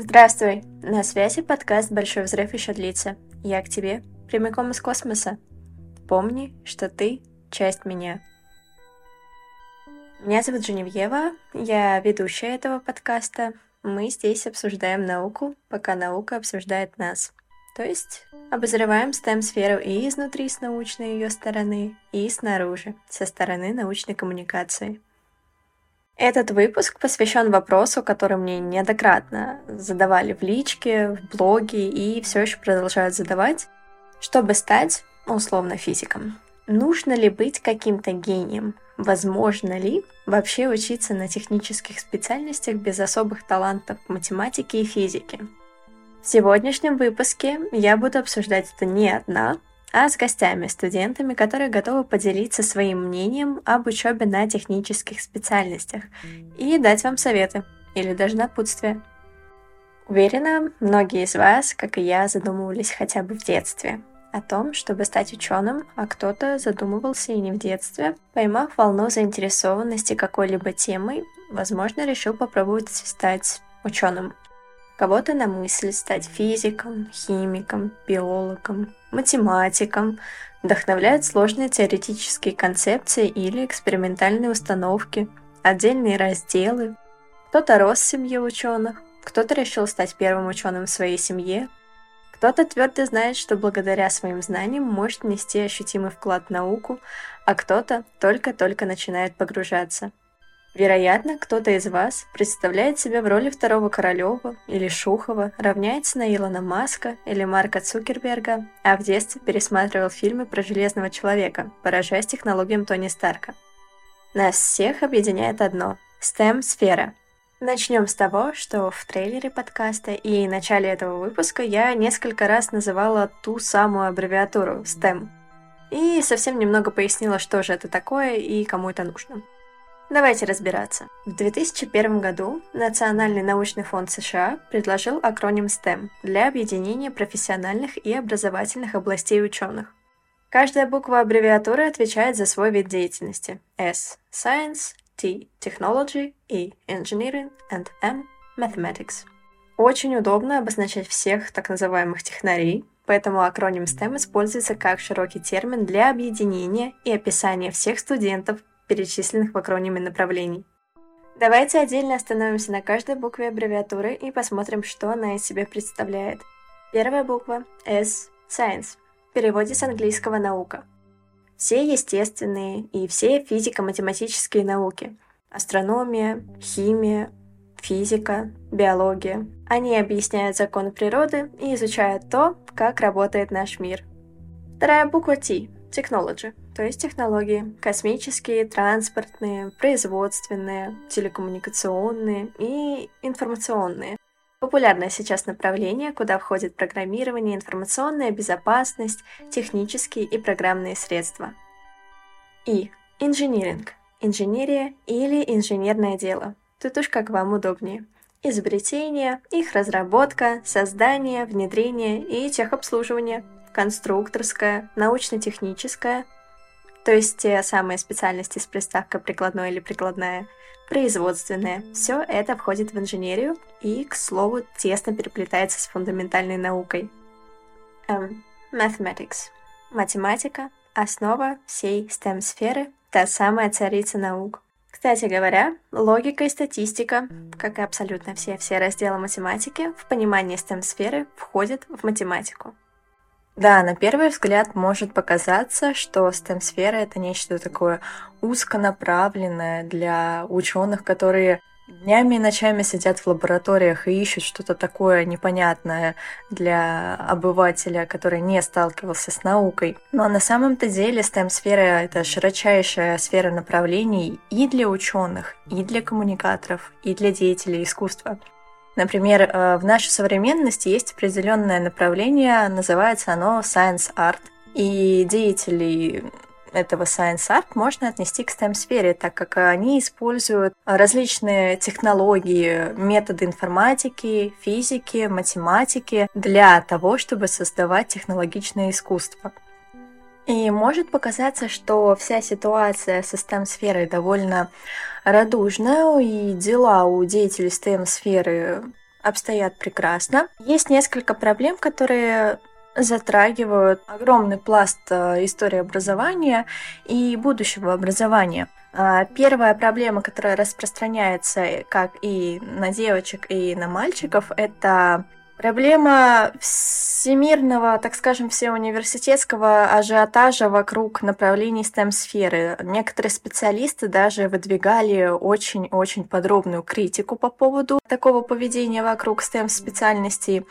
Здравствуй! На связи подкаст «Большой взрыв еще длится». Я к тебе, прямиком из космоса. Помни, что ты — часть меня. Меня зовут Женевьева, я ведущая этого подкаста. Мы здесь обсуждаем науку, пока наука обсуждает нас. То есть обозреваем STEM-сферу и изнутри с научной ее стороны, и снаружи, со стороны научной коммуникации — этот выпуск посвящен вопросу, который мне неоднократно задавали в личке, в блоге и все еще продолжают задавать. Чтобы стать, условно, физиком, нужно ли быть каким-то гением? Возможно ли вообще учиться на технических специальностях без особых талантов в математике и физике? В сегодняшнем выпуске я буду обсуждать это не одна, а с гостями, студентами, которые готовы поделиться своим мнением об учебе на технических специальностях и дать вам советы или даже напутствие. Уверена, многие из вас, как и я, задумывались хотя бы в детстве о том, чтобы стать ученым, а кто-то задумывался и не в детстве, поймав волну заинтересованности какой-либо темой, возможно, решил попробовать стать ученым. Кого-то на мысль стать физиком, химиком, биологом, математиком, вдохновляют сложные теоретические концепции или экспериментальные установки, отдельные разделы. Кто-то рос в семье ученых, кто-то решил стать первым ученым в своей семье, кто-то твердо знает, что благодаря своим знаниям может нести ощутимый вклад в науку, а кто-то только-только начинает погружаться – Вероятно, кто-то из вас представляет себя в роли второго Королева или Шухова, равняется на Илона Маска или Марка Цукерберга, а в детстве пересматривал фильмы про Железного Человека, поражаясь технологиям Тони Старка. Нас всех объединяет одно – STEM-сфера. Начнем с того, что в трейлере подкаста и начале этого выпуска я несколько раз называла ту самую аббревиатуру STEM. И совсем немного пояснила, что же это такое и кому это нужно. Давайте разбираться. В 2001 году Национальный научный фонд США предложил акроним STEM для объединения профессиональных и образовательных областей ученых. Каждая буква аббревиатуры отвечает за свой вид деятельности. S – Science, T – Technology, E – Engineering and M – Mathematics. Очень удобно обозначать всех так называемых технарей, поэтому акроним STEM используется как широкий термин для объединения и описания всех студентов, перечисленных в акрониме направлений. Давайте отдельно остановимся на каждой букве аббревиатуры и посмотрим, что она из себя представляет. Первая буква S – Science, в переводе с английского «наука». Все естественные и все физико-математические науки – астрономия, химия, физика, биология. Они объясняют закон природы и изучают то, как работает наш мир. Вторая буква T – Technology – то есть технологии космические, транспортные, производственные, телекоммуникационные и информационные. Популярное сейчас направление, куда входит программирование, информационная безопасность, технические и программные средства. И инжиниринг, инженерия или инженерное дело. Тут уж как вам удобнее. Изобретение, их разработка, создание, внедрение и техобслуживание, конструкторское, научно-техническое, то есть те самые специальности с приставкой прикладной или прикладная, производственная. Все это входит в инженерию и, к слову, тесно переплетается с фундаментальной наукой. Um, mathematics. Математика – основа всей STEM-сферы, та самая царица наук. Кстати говоря, логика и статистика, как и абсолютно все, все разделы математики, в понимании STEM-сферы входят в математику. Да, на первый взгляд может показаться, что STEM-сфера это нечто такое узконаправленное для ученых, которые днями и ночами сидят в лабораториях и ищут что-то такое непонятное для обывателя, который не сталкивался с наукой. Но на самом-то деле STEM-сфера — это широчайшая сфера направлений и для ученых, и для коммуникаторов, и для деятелей искусства. Например, э, в нашей современности есть определенное направление, называется оно Science Art, и деятелей этого Science Art можно отнести к STEM-сфере, так как они используют различные технологии, методы информатики, физики, математики для того, чтобы создавать технологичное искусство. И может показаться, что вся ситуация со STEM-сферой довольно радужная, и дела у деятелей STEM-сферы обстоят прекрасно. Есть несколько проблем, которые затрагивают огромный пласт э, истории образования и будущего образования. А, первая проблема, которая распространяется как и на девочек, и на мальчиков, это Проблема всемирного, так скажем, всеуниверситетского ажиотажа вокруг направлений STEM-сферы. Некоторые специалисты даже выдвигали очень-очень подробную критику по поводу такого поведения вокруг STEM-специальностей.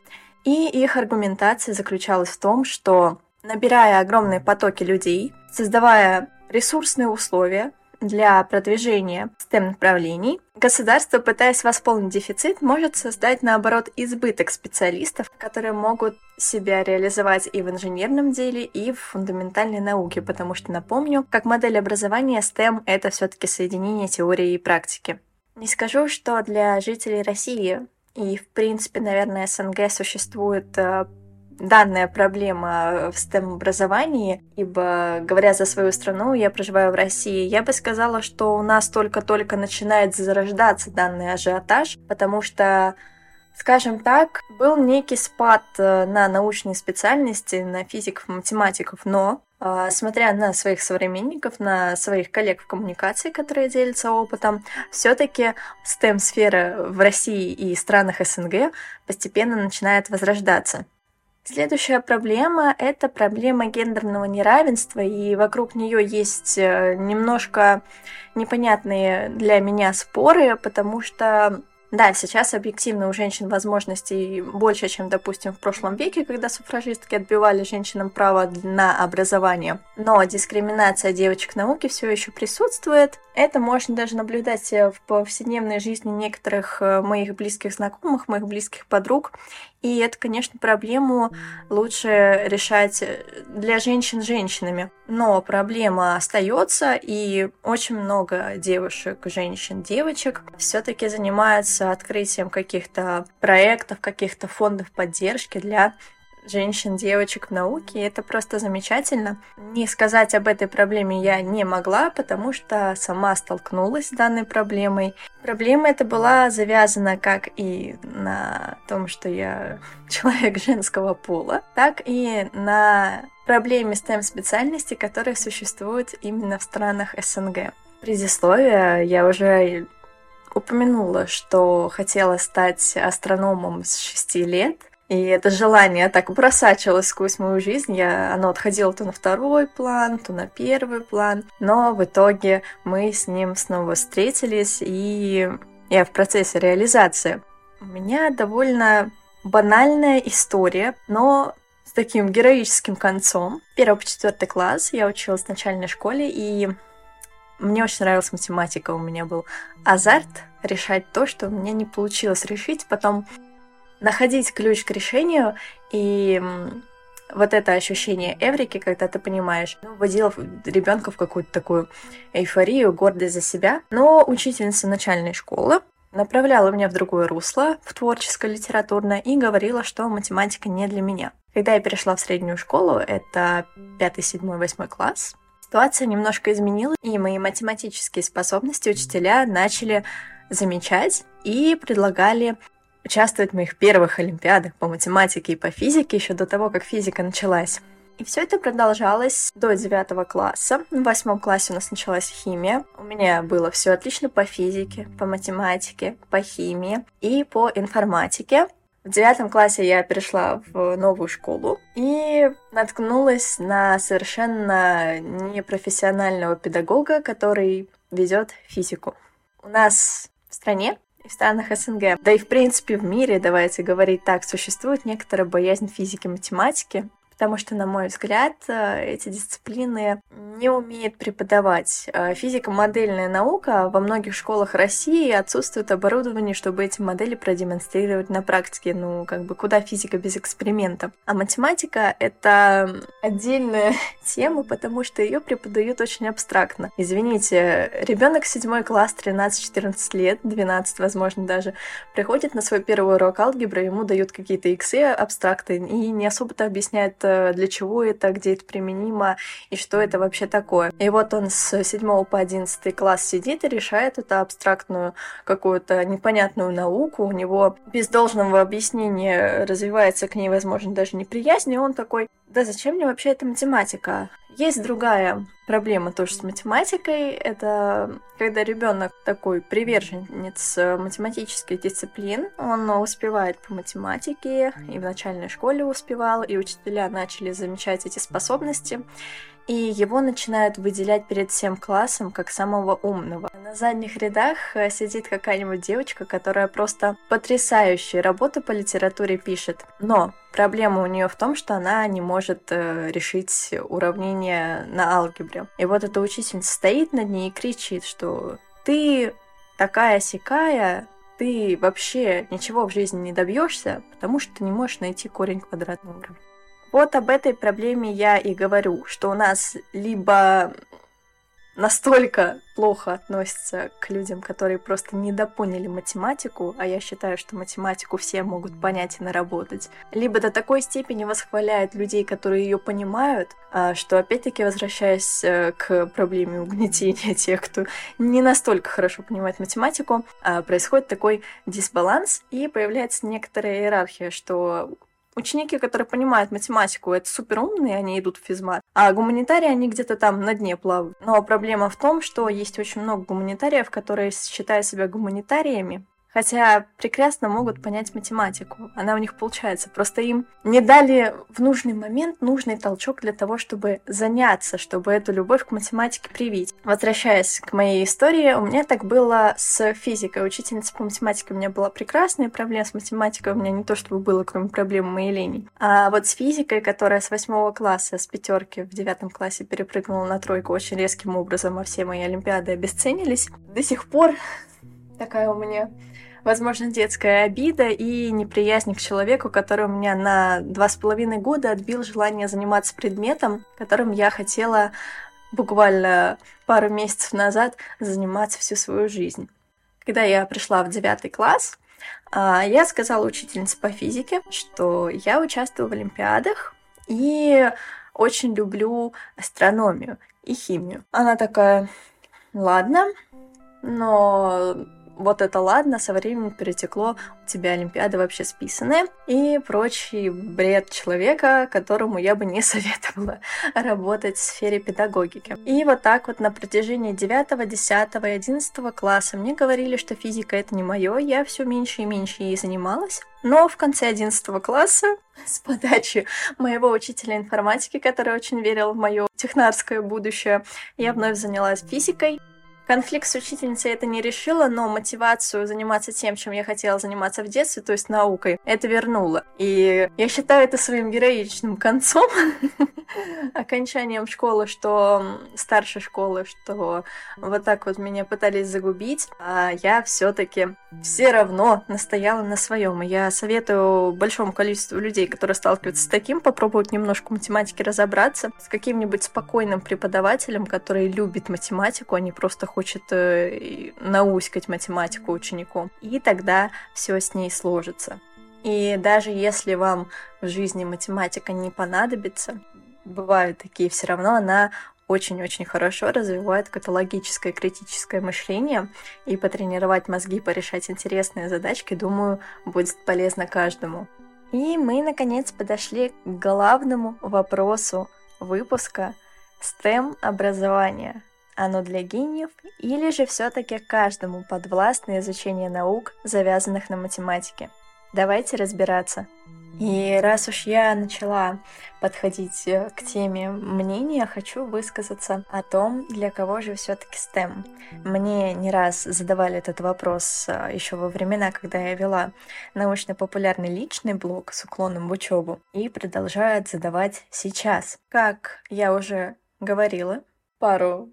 И их аргументация заключалась в том, что набирая огромные потоки людей, создавая ресурсные условия, для продвижения STEM-направлений, государство, пытаясь восполнить дефицит, может создать, наоборот, избыток специалистов, которые могут себя реализовать и в инженерном деле, и в фундаментальной науке, потому что, напомню, как модель образования STEM — это все таки соединение теории и практики. Не скажу, что для жителей России и, в принципе, наверное, СНГ существует э, данная проблема в STEM-образовании, ибо, говоря за свою страну, я проживаю в России, я бы сказала, что у нас только-только начинает зарождаться данный ажиотаж, потому что Скажем так, был некий спад э, на научные специальности, на физиков, математиков, но э, смотря на своих современников, на своих коллег в коммуникации, которые делятся опытом, все-таки STEM-сфера в России и странах СНГ постепенно начинает возрождаться. Следующая проблема — это проблема гендерного неравенства, и вокруг нее есть э, немножко непонятные для меня споры, потому что да, сейчас объективно у женщин возможностей больше, чем, допустим, в прошлом веке, когда суфражистки отбивали женщинам право на образование. Но дискриминация девочек науки все еще присутствует. Это можно даже наблюдать в повседневной жизни некоторых э, моих близких знакомых, моих близких подруг. И это, конечно, проблему лучше решать для женщин женщинами. Но проблема остается, и очень много девушек, женщин, девочек все-таки занимаются открытием каких-то проектов, каких-то фондов поддержки для женщин, девочек в науке, и это просто замечательно. Не сказать об этой проблеме я не могла, потому что сама столкнулась с данной проблемой. Проблема эта была завязана как и на том, что я человек женского пола, так и на проблеме STEM-специальности, которые существуют именно в странах СНГ. Предисловие я уже упомянула, что хотела стать астрономом с 6 лет, и это желание так просачивалось сквозь мою жизнь. Я, оно отходило то на второй план, то на первый план. Но в итоге мы с ним снова встретились, и я в процессе реализации. У меня довольно банальная история, но с таким героическим концом. Первый по четвертый класс я училась в начальной школе, и мне очень нравилась математика. У меня был азарт решать то, что у меня не получилось решить. Потом находить ключ к решению и вот это ощущение эврики, когда ты понимаешь, ну, вводила ребенка в какую-то такую эйфорию, гордость за себя. Но учительница начальной школы направляла меня в другое русло, в творческое, литературное, и говорила, что математика не для меня. Когда я перешла в среднюю школу, это 5, 7, 8 класс, ситуация немножко изменилась, и мои математические способности учителя начали замечать и предлагали участвовать в моих первых олимпиадах по математике и по физике еще до того, как физика началась. И все это продолжалось до девятого класса. В восьмом классе у нас началась химия. У меня было все отлично по физике, по математике, по химии и по информатике. В девятом классе я перешла в новую школу и наткнулась на совершенно непрофессионального педагога, который ведет физику. У нас в стране в странах СНГ, да и в принципе в мире, давайте говорить так, существует некоторая боязнь физики, математики, потому что, на мой взгляд, э, эти дисциплины не умеет преподавать. Э, физико-модельная наука во многих школах России отсутствует оборудование, чтобы эти модели продемонстрировать на практике. Ну, как бы, куда физика без эксперимента? А математика — это отдельная тема, потому что ее преподают очень абстрактно. Извините, ребенок седьмой класс, 13-14 лет, 12, возможно, даже, приходит на свой первый урок алгебры, ему дают какие-то иксы абстракты и не особо-то объясняют э, для чего это, где это применимо и что это вообще такое. И вот он с 7 по 11 класс сидит и решает эту абстрактную какую-то непонятную науку. У него без должного объяснения развивается к ней, возможно, даже неприязнь, и он такой, да зачем мне вообще эта математика? Есть другая проблема тоже с математикой. Это когда ребенок такой приверженец математических дисциплин, он успевает по математике, и в начальной школе успевал, и учителя начали замечать эти способности и его начинают выделять перед всем классом как самого умного. На задних рядах э, сидит какая-нибудь девочка, которая просто потрясающие работы по литературе пишет, но проблема у нее в том, что она не может э, решить уравнение на алгебре. И вот эта учительница стоит над ней и кричит, что ты такая сякая, ты вообще ничего в жизни не добьешься, потому что ты не можешь найти корень квадратного уровня. Вот об этой проблеме я и говорю, что у нас либо настолько плохо относятся к людям, которые просто недопоняли математику, а я считаю, что математику все могут понять и наработать, либо до такой степени восхваляют людей, которые ее понимают, а, что опять-таки возвращаясь э, к проблеме угнетения тех, кто не настолько хорошо понимает математику, а, происходит такой дисбаланс и появляется некоторая иерархия, что Ученики, которые понимают математику, это супер умные, они идут в физмат. А гуманитарии, они где-то там на дне плавают. Но проблема в том, что есть очень много гуманитариев, которые считают себя гуманитариями, хотя прекрасно могут понять математику. Она у них получается. Просто им не дали в нужный момент нужный толчок для того, чтобы заняться, чтобы эту любовь к математике привить. Возвращаясь к моей истории, у меня так было с физикой. Учительница по математике у меня была прекрасная, проблем с математикой у меня не то чтобы было, кроме проблем моей лени. А вот с физикой, которая с восьмого класса, с пятерки в девятом классе перепрыгнула на тройку очень резким образом, а все мои олимпиады обесценились, до сих пор такая у меня возможно, детская обида и неприязнь к человеку, который у меня на два с половиной года отбил желание заниматься предметом, которым я хотела буквально пару месяцев назад заниматься всю свою жизнь. Когда я пришла в девятый класс, а, я сказала учительнице по физике, что я участвую в олимпиадах и очень люблю астрономию и химию. Она такая, ладно, но вот это ладно, со временем перетекло, у тебя Олимпиады вообще списаны, и прочий бред человека, которому я бы не советовала работать в сфере педагогики. И вот так вот на протяжении 9, 10 и 11 класса мне говорили, что физика это не мое, я все меньше и меньше ей занималась. Но в конце 11 класса, с подачи моего учителя информатики, который очень верил в мое технарское будущее, я вновь занялась физикой. Конфликт с учительницей это не решило, но мотивацию заниматься тем, чем я хотела заниматься в детстве, то есть наукой, это вернуло. И я считаю это своим героичным концом, окончанием школы, что старшей школы, что вот так вот меня пытались загубить, а я все-таки все равно настояла на своем. И я советую большому количеству людей, которые сталкиваются с таким, попробовать немножко математики разобраться, с каким-нибудь спокойным преподавателем, который любит математику, а не просто хочет э, науськать математику ученику. И тогда все с ней сложится. И даже если вам в жизни математика не понадобится, бывают такие, все равно она очень-очень хорошо развивает каталогическое критическое мышление, и потренировать мозги, порешать интересные задачки, думаю, будет полезно каждому. И мы, наконец, подошли к главному вопросу выпуска STEM образования. Оно для гениев или же все-таки каждому подвластно изучение наук, завязанных на математике? Давайте разбираться. И раз уж я начала подходить э, к теме мнения, хочу высказаться о том, для кого же все-таки STEM. Мне не раз задавали этот вопрос э, еще во времена, когда я вела научно-популярный личный блог с уклоном в учебу, и продолжают задавать сейчас. Как я уже говорила пару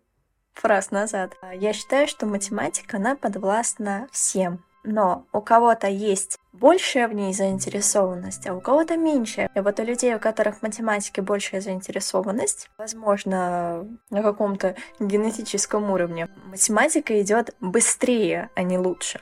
фраз назад, я считаю, что математика, она подвластна всем, но у кого-то есть большая в ней заинтересованность, а у кого-то меньшая. И вот у людей, у которых в математике большая заинтересованность, возможно, на каком-то генетическом уровне, математика идет быстрее, а не лучше.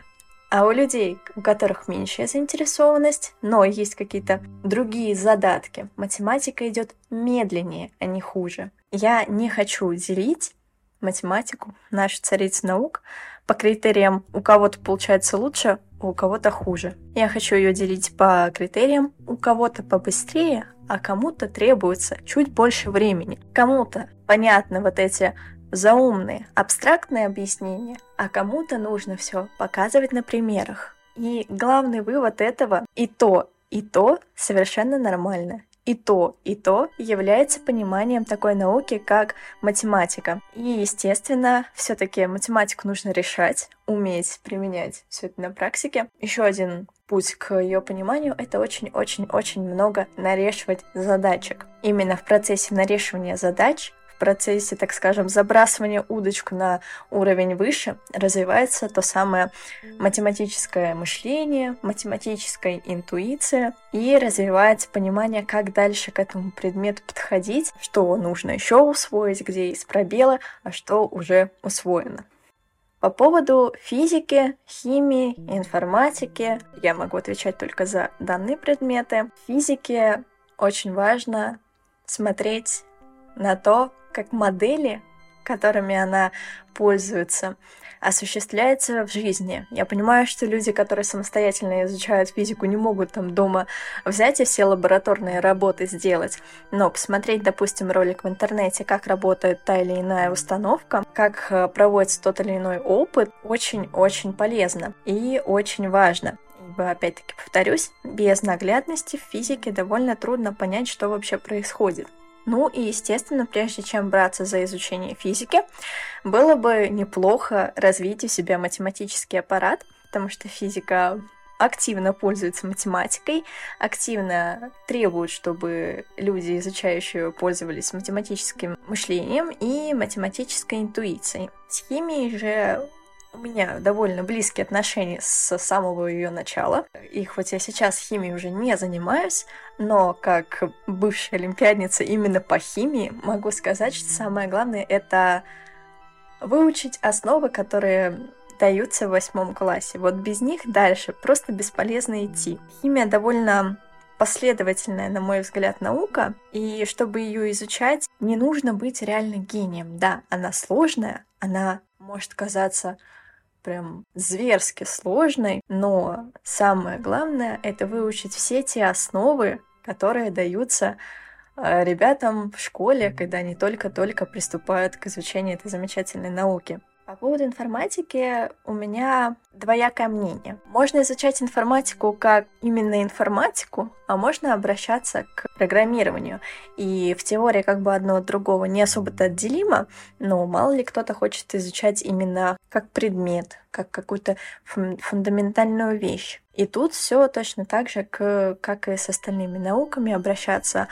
А у людей, у которых меньшая заинтересованность, но есть какие-то другие задатки, математика идет медленнее, а не хуже. Я не хочу делить математику, нашу царицу наук, по критериям у кого-то получается лучше, у кого-то хуже. Я хочу ее делить по критериям, у кого-то побыстрее, а кому-то требуется чуть больше времени. Кому-то понятны вот эти заумные, абстрактные объяснения, а кому-то нужно все показывать на примерах. И главный вывод этого и то, и то совершенно нормально и то, и то является пониманием такой науки, как математика. И, естественно, все-таки математику нужно решать, уметь применять все это на практике. Еще один путь к ее пониманию — это очень-очень-очень много нарешивать задачек. Именно в процессе нарешивания задач процессе, так скажем, забрасывания удочку на уровень выше развивается то самое математическое мышление, математическая интуиция и развивается понимание, как дальше к этому предмету подходить, что нужно еще усвоить, где есть пробелы, а что уже усвоено. По поводу физики, химии, информатики, я могу отвечать только за данные предметы. В физике очень важно смотреть на то, как модели, которыми она пользуется, осуществляется в жизни. Я понимаю, что люди, которые самостоятельно изучают физику, не могут там дома взять и все лабораторные работы сделать, но посмотреть, допустим, ролик в интернете, как работает та или иная установка, как э, проводится тот или иной опыт, очень-очень полезно и очень важно. Ибо, опять-таки, повторюсь, без наглядности в физике довольно трудно понять, что вообще происходит. Ну и, естественно, прежде чем браться за изучение физики, было бы неплохо развить у себя математический аппарат, потому что физика активно пользуется математикой, активно требует, чтобы люди, изучающие пользовались математическим мышлением и математической интуицией. С химией же у меня довольно близкие отношения с самого ее начала. И хоть я сейчас химией уже не занимаюсь, но как бывшая олимпиадница именно по химии могу сказать, что самое главное это выучить основы, которые даются в восьмом классе. Вот без них дальше просто бесполезно идти. Химия довольно последовательная, на мой взгляд, наука, и чтобы ее изучать, не нужно быть реально гением. Да, она сложная, она может казаться прям зверски сложной, но самое главное — это выучить все те основы, которые даются э, ребятам в школе, когда они только-только приступают к изучению этой замечательной науки. По поводу информатики у меня двоякое мнение. Можно изучать информатику как именно информатику, а можно обращаться к программированию. И в теории как бы одно от другого не особо-то отделимо, но мало ли кто-то хочет изучать именно как предмет, как какую-то фундаментальную вещь. И тут все точно так же, как и с остальными науками, обращаться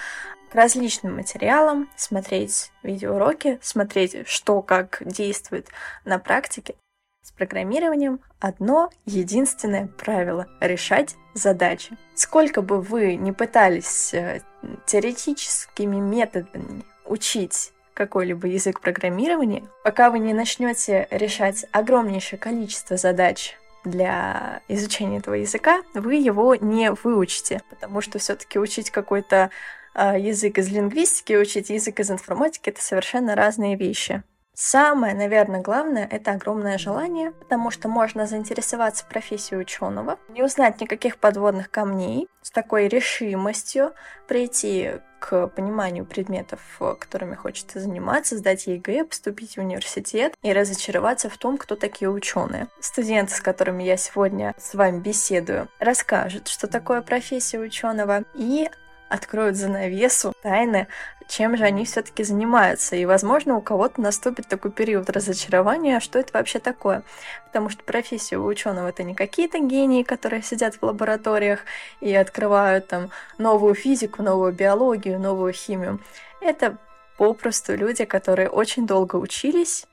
к различным материалам, смотреть видеоуроки, смотреть, что как действует на практике. С программированием одно единственное правило — решать задачи. Сколько бы вы ни пытались э, теоретическими методами учить какой-либо язык программирования, пока вы не начнете решать огромнейшее количество задач для изучения этого языка, вы его не выучите, потому что все-таки учить какой-то а, язык из лингвистики учить язык из информатики — это совершенно разные вещи. Самое, наверное, главное — это огромное желание, потому что можно заинтересоваться профессией ученого, не узнать никаких подводных камней, с такой решимостью прийти к пониманию предметов, которыми хочется заниматься, сдать ЕГЭ, поступить в университет и разочароваться в том, кто такие ученые. Студенты, с которыми я сегодня с вами беседую, расскажут, что такое профессия ученого, и откроют занавесу тайны, чем же они все-таки занимаются. И, возможно, у кого-то наступит такой период разочарования, что это вообще такое. Потому что профессия у ученого это не какие-то гении, которые сидят в лабораториях и открывают там новую физику, новую биологию, новую химию. Это попросту люди, которые очень долго учились,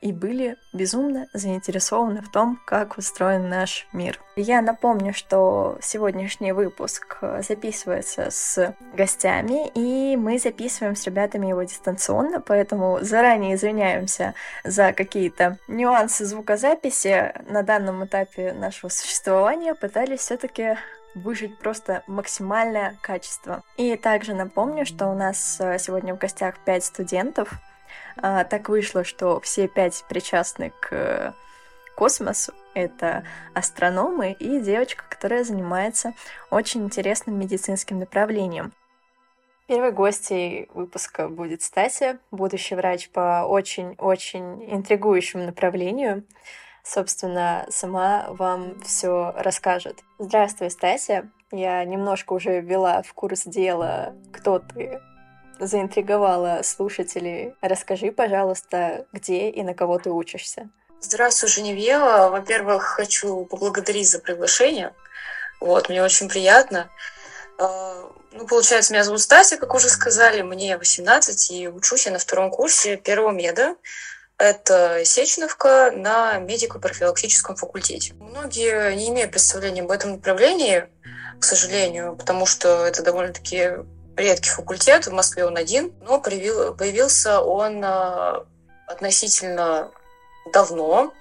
и были безумно заинтересованы в том, как устроен наш мир. Я напомню, что сегодняшний выпуск записывается с гостями, и мы записываем с ребятами его дистанционно, поэтому заранее извиняемся за какие-то нюансы звукозаписи на данном этапе нашего существования. Пытались все-таки выжить просто максимальное качество. И также напомню, что у нас э, сегодня в гостях пять студентов, а, так вышло, что все пять причастны к э, космосу. Это астрономы и девочка, которая занимается очень интересным медицинским направлением. Первой гостьей выпуска будет Стася, будущий врач по очень-очень интригующему направлению. Собственно, сама вам все расскажет. Здравствуй, Стася. Я немножко уже ввела в курс дела, кто ты, заинтриговала слушателей. Расскажи, пожалуйста, где и на кого ты учишься. Здравствуй, Женевьева. Во-первых, хочу поблагодарить за приглашение. Вот, мне очень приятно. А, ну, получается, меня зовут Стася, как уже сказали, мне 18, и учусь я на втором курсе первого меда. Это Сеченовка на медико-профилактическом факультете. Многие не имеют представления об этом направлении, к сожалению, потому что это довольно-таки редкий факультет, в Москве он один, но появил, появился он а, относительно давно,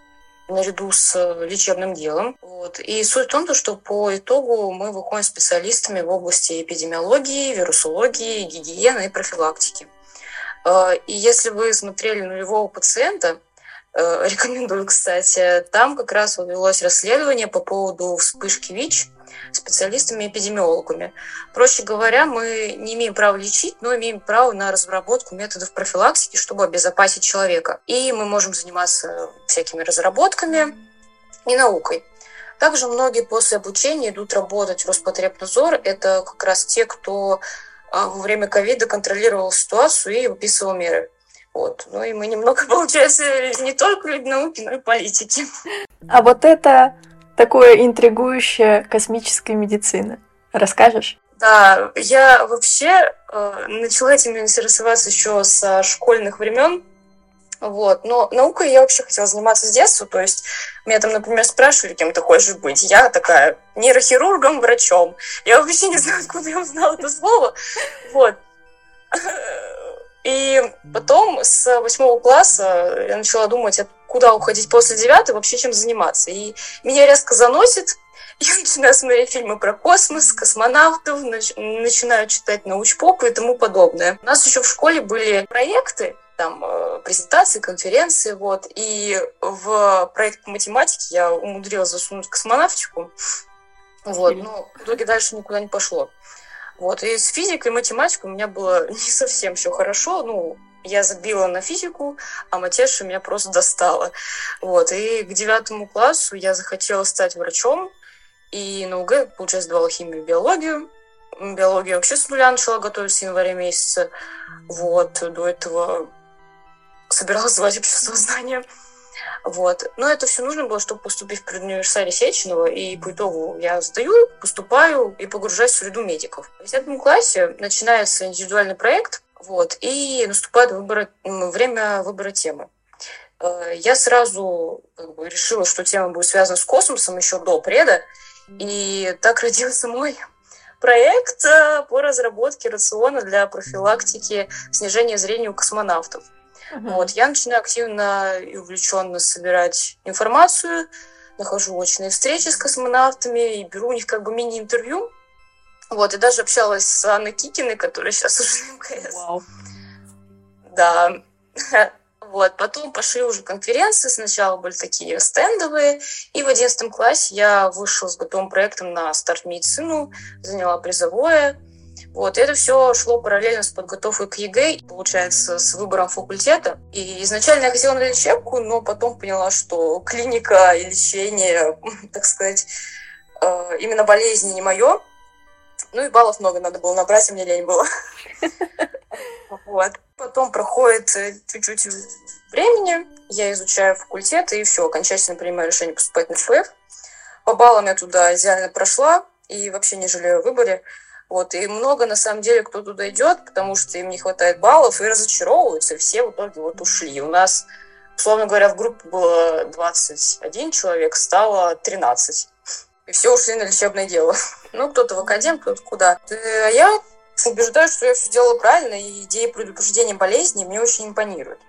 наряду с лечебным делом. Вот. И суть в том, что по итогу мы выходим специалистами в области эпидемиологии, вирусологии, гигиены и профилактики. А, и если вы смотрели нулевого пациента, рекомендую, кстати, там как раз велось расследование по поводу вспышки ВИЧ – специалистами-эпидемиологами. Проще говоря, мы не имеем права лечить, но имеем право на разработку методов профилактики, чтобы обезопасить человека. И мы можем заниматься всякими разработками и наукой. Также многие после обучения идут работать в Роспотребнадзор. Это как раз те, кто а, во время ковида контролировал ситуацию и выписывал меры. Вот. Ну и мы немного, получается, не только люди науки, но и политики. А вот это такое интригующее космическая медицина. Расскажешь? Да, я вообще э, начала этим интересоваться еще со школьных времен. Вот. Но наукой я вообще хотела заниматься с детства. То есть меня там, например, спрашивали, кем ты хочешь быть. Я такая нейрохирургом, врачом. Я вообще не знаю, откуда я узнала это слово. Вот. И потом с восьмого класса я начала думать, куда уходить после девятой, вообще чем заниматься. И меня резко заносит, я начинаю смотреть фильмы про космос, космонавтов, начинаю читать научпоп и тому подобное. У нас еще в школе были проекты, там э, презентации, конференции, вот. И в проект по математике я умудрилась засунуть космонавтику. Вот, но в итоге дальше никуда не пошло. Вот, и с физикой и математикой у меня было не совсем все хорошо, ну, я забила на физику, а матеша меня просто достала. Вот, и к девятому классу я захотела стать врачом, и на УГ, получается, сдавала химию и биологию. Биологию вообще с нуля начала готовиться в январе месяце. Вот, до этого собиралась сдавать общество знания. Вот. Но это все нужно было, чтобы поступить в предуниверсале Сеченова, и по итогу я сдаю, поступаю и погружаюсь в среду медиков. В 10 классе начинается индивидуальный проект, вот, и наступает выбор, время выбора темы. Э, я сразу как бы, решила, что тема будет связана с космосом еще до преда, и так родился мой проект э, по разработке рациона для профилактики снижения зрения у космонавтов. Uh-huh. Вот, я начинаю активно и увлеченно собирать информацию, нахожу очные встречи с космонавтами и беру у них как бы мини-интервью. Вот, и даже общалась с Анной Кикиной, которая сейчас уже на МКС. Wow. Да. Вот, потом пошли уже конференции, сначала были такие стендовые, и в 11 классе я вышла с готовым проектом на старт медицину, заняла призовое, вот, и это все шло параллельно с подготовкой к ЕГЭ, получается, с выбором факультета. И изначально я хотела на лечебку, но потом поняла, что клиника и лечение, так сказать, э, именно болезни не мое. Ну и баллов много надо было набрать, и мне лень было. Вот. Потом проходит э, чуть-чуть времени, я изучаю факультет, и все, окончательно принимаю решение поступать на ФФ. По баллам я туда идеально прошла, и вообще не жалею о выборе. Вот, и много, на самом деле, кто туда идет, потому что им не хватает баллов и разочаровываются, все в итоге вот ушли. У нас условно говоря, в группе было 21 человек, стало 13. И все ушли на лечебное дело. Ну, кто-то в академ, кто-то куда. А я убеждаю, что я все делала правильно, и идея предупреждения болезней мне очень импонирует.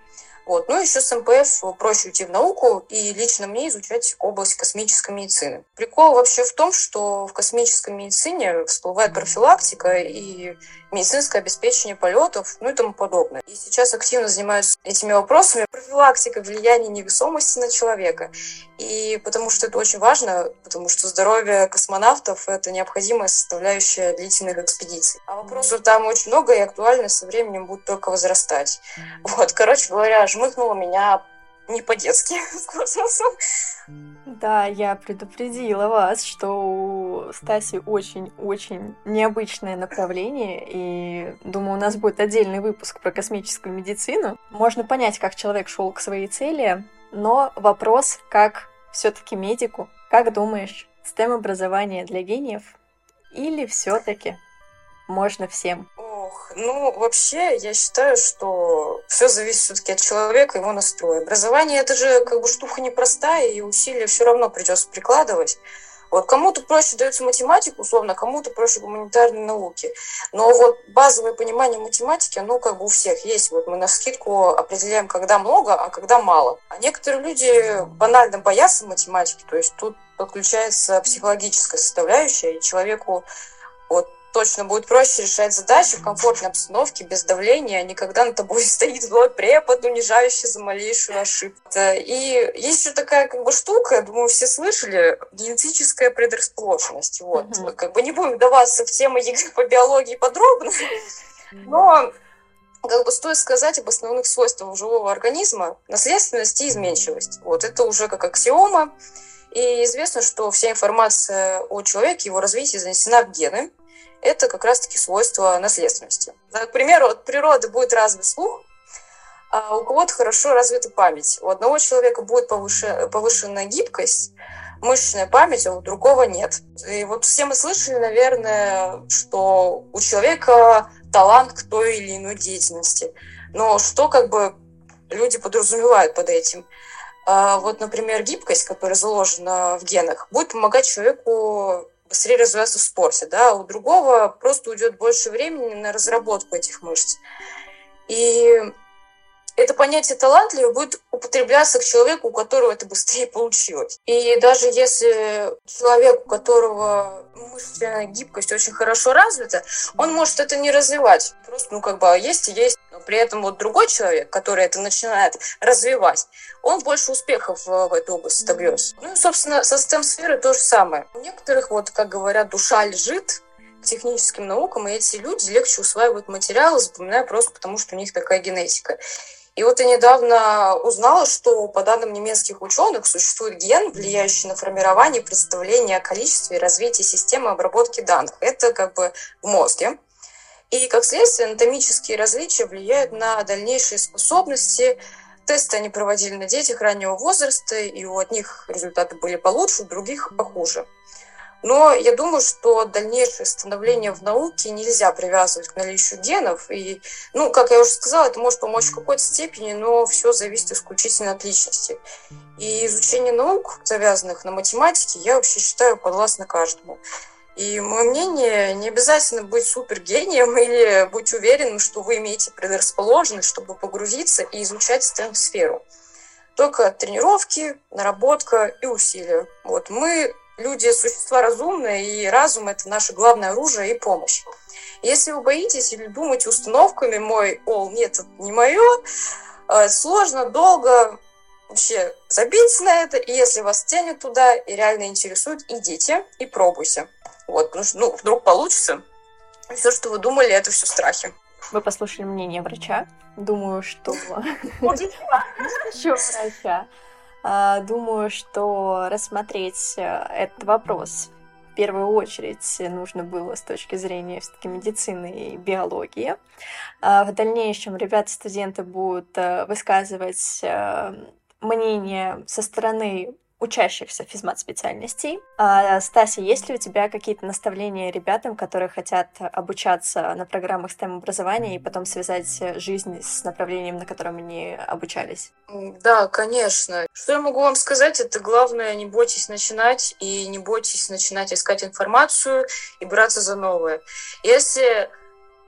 Вот. Ну, еще с МПФ проще уйти в науку и лично мне изучать область космической медицины. Прикол вообще в том, что в космической медицине всплывает профилактика и медицинское обеспечение полетов, ну и тому подобное. И сейчас активно занимаюсь этими вопросами. Профилактика влияния невесомости на человека. И потому что это очень важно, потому что здоровье космонавтов – это необходимая составляющая длительных экспедиций. А вопросов там очень много, и актуальность со временем будет только возрастать. Вот, короче говоря, жмыхнуло меня не по-детски с космосом. Да, я предупредила вас, что у Стаси очень-очень необычное направление, и думаю, у нас будет отдельный выпуск про космическую медицину. Можно понять, как человек шел к своей цели, но вопрос, как все-таки медику, как думаешь, STEM образование для гениев или все-таки можно всем? Ох, ну вообще я считаю, что все зависит все-таки от человека, его настроя. Образование это же как бы штука непростая, и усилия все равно придется прикладывать. Вот кому-то проще дается математику, условно, кому-то проще гуманитарные науки. Но вот базовое понимание математики, оно как бы у всех есть. Вот мы на скидку определяем, когда много, а когда мало. А некоторые люди банально боятся математики, то есть тут подключается психологическая составляющая, и человеку вот точно будет проще решать задачи в комфортной обстановке, без давления, а не когда над тобой стоит злой препод, унижающий за малейшую ошибку. И есть еще такая как бы штука, я думаю, все слышали, генетическая предрасположенность. Вот. Mm-hmm. Как бы не будем вдаваться в темы ЕГЭ по биологии подробно, но как бы стоит сказать об основных свойствах живого организма, наследственность и изменчивость. Вот это уже как аксиома. И известно, что вся информация о человеке, его развитии занесена в гены, это как раз-таки свойство наследственности. К примеру, от природы будет развит слух, а у кого-то хорошо развита память. У одного человека будет повыше, повышенная гибкость, мышечная память, а у другого нет. И вот все мы слышали, наверное, что у человека талант к той или иной деятельности. Но что как бы люди подразумевают под этим? А вот, например, гибкость, которая заложена в генах, будет помогать человеку быстрее развиваться в спорте, да, а у другого просто уйдет больше времени на разработку этих мышц. И это понятие талантливый будет употребляться к человеку, у которого это быстрее получилось. И даже если человек, у которого мышечная гибкость очень хорошо развита, он может это не развивать. Просто, ну, как бы, есть и есть. Но при этом вот другой человек, который это начинает развивать, он больше успехов в этой области добьется. Ну и, собственно, со STEM-сферой то же самое. У некоторых, вот, как говорят, душа лежит к техническим наукам, и эти люди легче усваивают материалы, запоминая просто потому, что у них такая генетика. И вот я недавно узнала, что по данным немецких ученых существует ген, влияющий на формирование представления о количестве и развитии системы обработки данных. Это как бы в мозге. И, как следствие, анатомические различия влияют на дальнейшие способности. Тесты они проводили на детях раннего возраста, и у одних результаты были получше, у других похуже. Но я думаю, что дальнейшее становление в науке нельзя привязывать к наличию генов. И, ну, как я уже сказала, это может помочь в какой-то степени, но все зависит исключительно от личности. И изучение наук, завязанных на математике, я вообще считаю подвластно каждому. И мое мнение, не обязательно быть супергением или быть уверенным, что вы имеете предрасположенность, чтобы погрузиться и изучать STEM-сферу. Только тренировки, наработка и усилия. Вот мы люди – существа разумные, и разум – это наше главное оружие и помощь. Если вы боитесь или думаете установками «мой ол, нет, это не мое», э, сложно, долго вообще забить на это, и если вас тянет туда и реально интересует, идите и пробуйте. Вот, потому что, ну, вдруг получится. Все, что вы думали, это все страхи. Вы послушали мнение врача. Думаю, что... Еще врача. А, думаю, что рассмотреть э, этот вопрос в первую очередь нужно было с точки зрения все-таки медицины и биологии. А, в дальнейшем ребята-студенты будут э, высказывать э, мнение со стороны учащихся физмат-специальностей. А, Стася, есть ли у тебя какие-то наставления ребятам, которые хотят обучаться на программах STEM-образования и потом связать жизнь с направлением, на котором они обучались? Да, конечно. Что я могу вам сказать? Это главное, не бойтесь начинать и не бойтесь начинать искать информацию и браться за новое. Если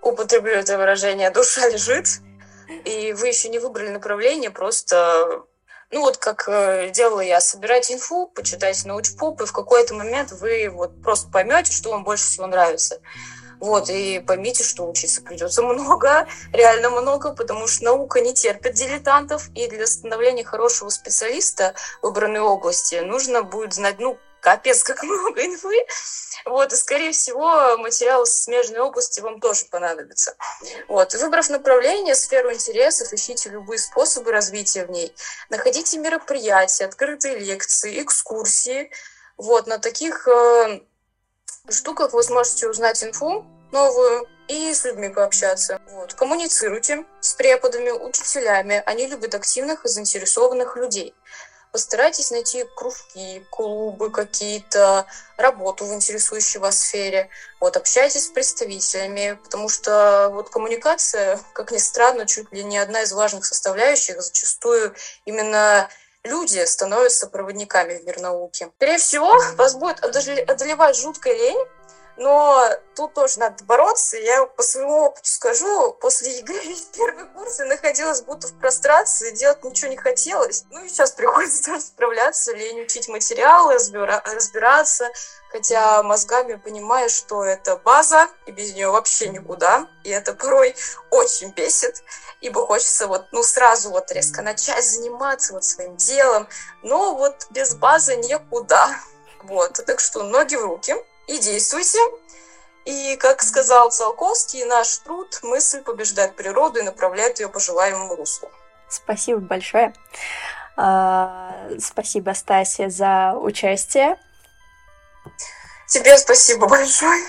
употреблю это выражение «душа лежит», и вы еще не выбрали направление, просто ну вот как э, делала я, собирать инфу, почитайте научпоп, и в какой-то момент вы вот просто поймете, что вам больше всего нравится. Вот, и поймите, что учиться придется много, реально много, потому что наука не терпит дилетантов, и для становления хорошего специалиста в выбранной области нужно будет знать, ну, капец, как много инфы. Вот, и, скорее всего, материал с смежной области вам тоже понадобится. Вот, выбрав направление, сферу интересов, ищите любые способы развития в ней. Находите мероприятия, открытые лекции, экскурсии. Вот, на таких э, штуках вы сможете узнать инфу новую и с людьми пообщаться. Вот. Коммуницируйте с преподами, учителями. Они любят активных и заинтересованных людей. Постарайтесь найти кружки, клубы какие-то, работу в интересующей вас сфере. Вот, общайтесь с представителями, потому что вот коммуникация, как ни странно, чуть ли не одна из важных составляющих. Зачастую именно люди становятся проводниками в мир науки. Скорее всего, вас будет одолевать жуткая лень, но тут тоже надо бороться. Я по своему опыту скажу, после ЕГЭ весь первый курс я находилась будто в прострации, делать ничего не хотелось. Ну и сейчас приходится тоже справляться, лень учить материалы, разбира- разбираться, хотя мозгами понимаю, что это база, и без нее вообще никуда, и это порой очень бесит, ибо хочется вот, ну, сразу вот резко начать заниматься вот своим делом, но вот без базы никуда. Вот, так что ноги в руки – и действуйте. И, как сказал Циолковский, наш труд, мысль побеждает природу и направляет ее по желаемому руслу. Спасибо большое. А, спасибо, Стасия, за участие. Тебе спасибо большое.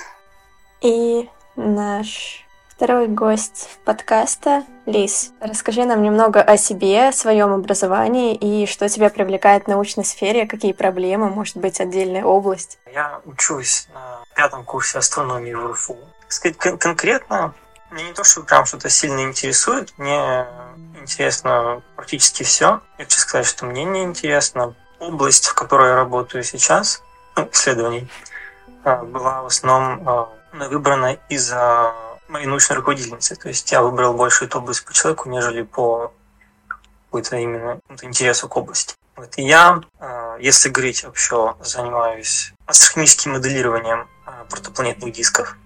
И наш Второй гость подкаста — Лис. Расскажи нам немного о себе, о своем образовании и что тебя привлекает в научной сфере, какие проблемы, может быть, отдельная область. Я учусь на пятом курсе астрономии в РФУ. Сказать кон- конкретно, мне не то, что прям что-то сильно интересует, мне интересно практически все. Я хочу сказать, что мне не интересно. Область, в которой я работаю сейчас, ну, исследований, а, была в основном а, выбрана из-за моей научной руководительницы. То есть я выбрал больше эту область по человеку, нежели по какой-то именно интересу к области. Вот. И я, а, если говорить вообще, занимаюсь астрохимическим моделированием а, протопланетных дисков.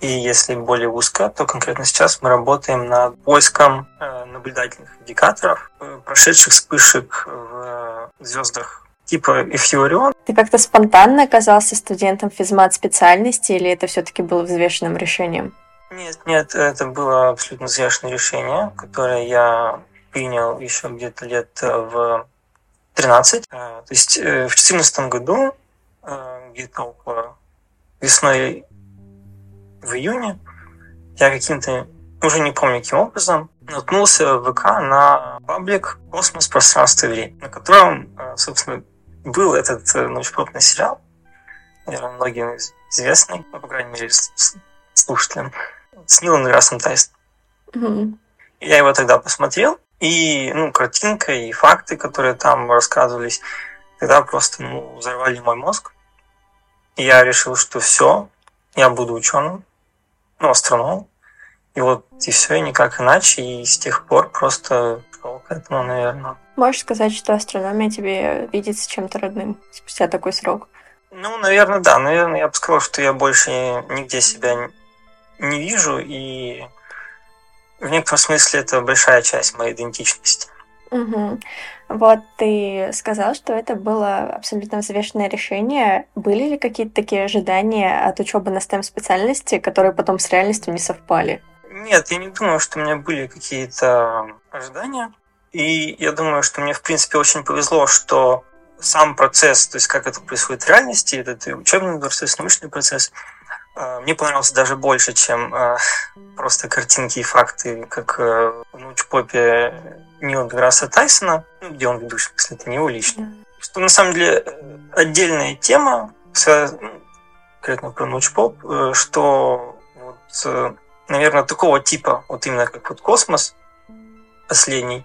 И если более узко, то конкретно сейчас мы работаем над поиском а, наблюдательных индикаторов, э, прошедших вспышек в звездах типа Эфиорион. Ты как-то спонтанно оказался студентом физмат специальности или это все-таки было взвешенным решением? Нет, нет, это было абсолютно взвешенное решение, которое я принял еще где-то лет в 13. Э, то есть э, в 2014 году, э, где-то около весной в июне, я каким-то, уже не помню каким образом, наткнулся в ВК на паблик «Космос, пространство и время», на котором, собственно, был этот э, научпопный сериал, наверное, многим известный, ну, по крайней мере, слушателям, с Нилом Деграссом Тайсон. Mm-hmm. Я его тогда посмотрел, и ну, картинка, и факты, которые там рассказывались, тогда просто ну, взорвали мой мозг. И я решил, что все, я буду ученым, ну, астрономом. И вот и все, и никак иначе. И с тех пор просто шел к этому, наверное. Можешь сказать, что астрономия тебе видится чем-то родным спустя такой срок? Ну, наверное, да. Наверное, я бы сказал, что я больше нигде себя не вижу, и в некотором смысле это большая часть моей идентичности. Угу. Вот ты сказал, что это было абсолютно взвешенное решение. Были ли какие-то такие ожидания от учебы на STEM специальности, которые потом с реальностью не совпали? Нет, я не думаю, что у меня были какие-то ожидания. И я думаю, что мне, в принципе, очень повезло, что сам процесс, то есть как это происходит в реальности, этот учебный процесс, научный процесс, э, мне понравился даже больше, чем э, просто картинки и факты, как э, в научпопе Нила Деграсса Тайсона, ну, где он ведущий, если это не его лично. что на самом деле отдельная тема, ну, конкретно про научпоп, что вот, наверное, такого типа, вот именно как вот космос последний,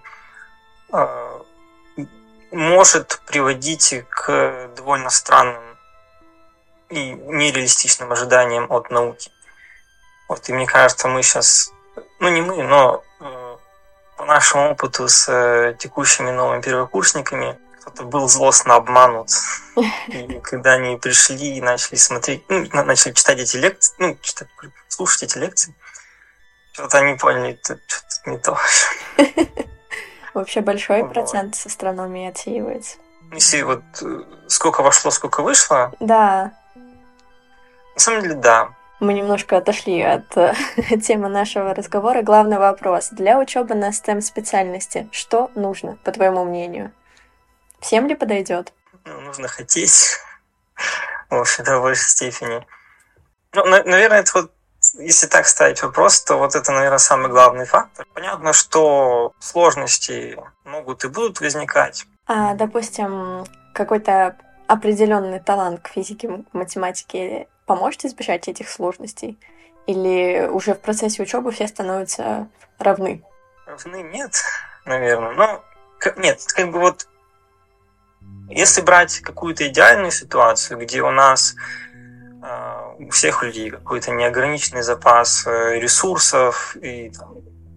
может приводить к довольно странным и нереалистичным ожиданиям от науки. Вот, и мне кажется, мы сейчас, ну не мы, но э, по нашему опыту с э, текущими новыми первокурсниками, кто-то был злостно обманут. И когда они пришли и начали смотреть, ну, начали читать эти лекции, ну, читать, слушать эти лекции, что-то они поняли, это что-то не то. Вообще большой процент с астрономией отсеивается. Если вот э, сколько вошло, сколько вышло. Да. На самом деле, да. Мы немножко отошли от э, темы нашего разговора. Главный вопрос. Для учебы на STEM-специальности что нужно, по твоему мнению? Всем ли подойдет? Ну, нужно хотеть в общем-то, в большей степени. Ну, наверное, это вот если так ставить вопрос, то вот это, наверное, самый главный фактор. Понятно, что сложности могут и будут возникать. А, допустим, какой-то определенный талант к физике, математике поможет избежать этих сложностей? Или уже в процессе учебы все становятся равны? Равны нет, наверное. Но нет, как бы вот если брать какую-то идеальную ситуацию, где у нас э, у всех людей какой-то неограниченный запас э, ресурсов и там,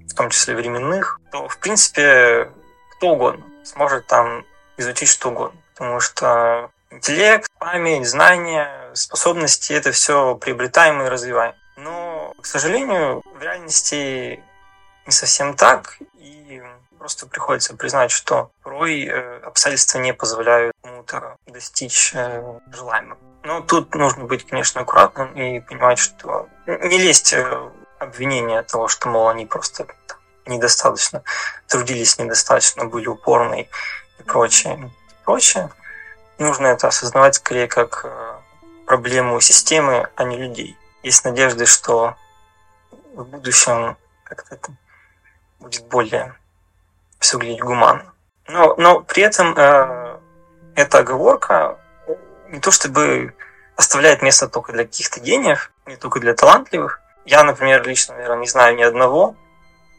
в том числе временных, то в принципе кто угодно сможет там изучить что угодно. Потому что интеллект, память, знания, способности – это все приобретаемо и развиваемо. Но, к сожалению, в реальности не совсем так, и просто приходится признать, что порой э, обстоятельства не позволяют кому-то достичь э, желаемого. Но тут нужно быть, конечно, аккуратным и понимать, что не лезть в обвинение того, что, мол, они просто недостаточно трудились, недостаточно были упорны и прочее. прочее нужно это осознавать скорее как э, проблему системы, а не людей. Есть надежды, что в будущем как-то это будет более все выглядеть гуманно. Но, но при этом э, эта оговорка не то чтобы оставляет место только для каких-то гениев, не только для талантливых. Я, например, лично, наверное, не знаю ни одного,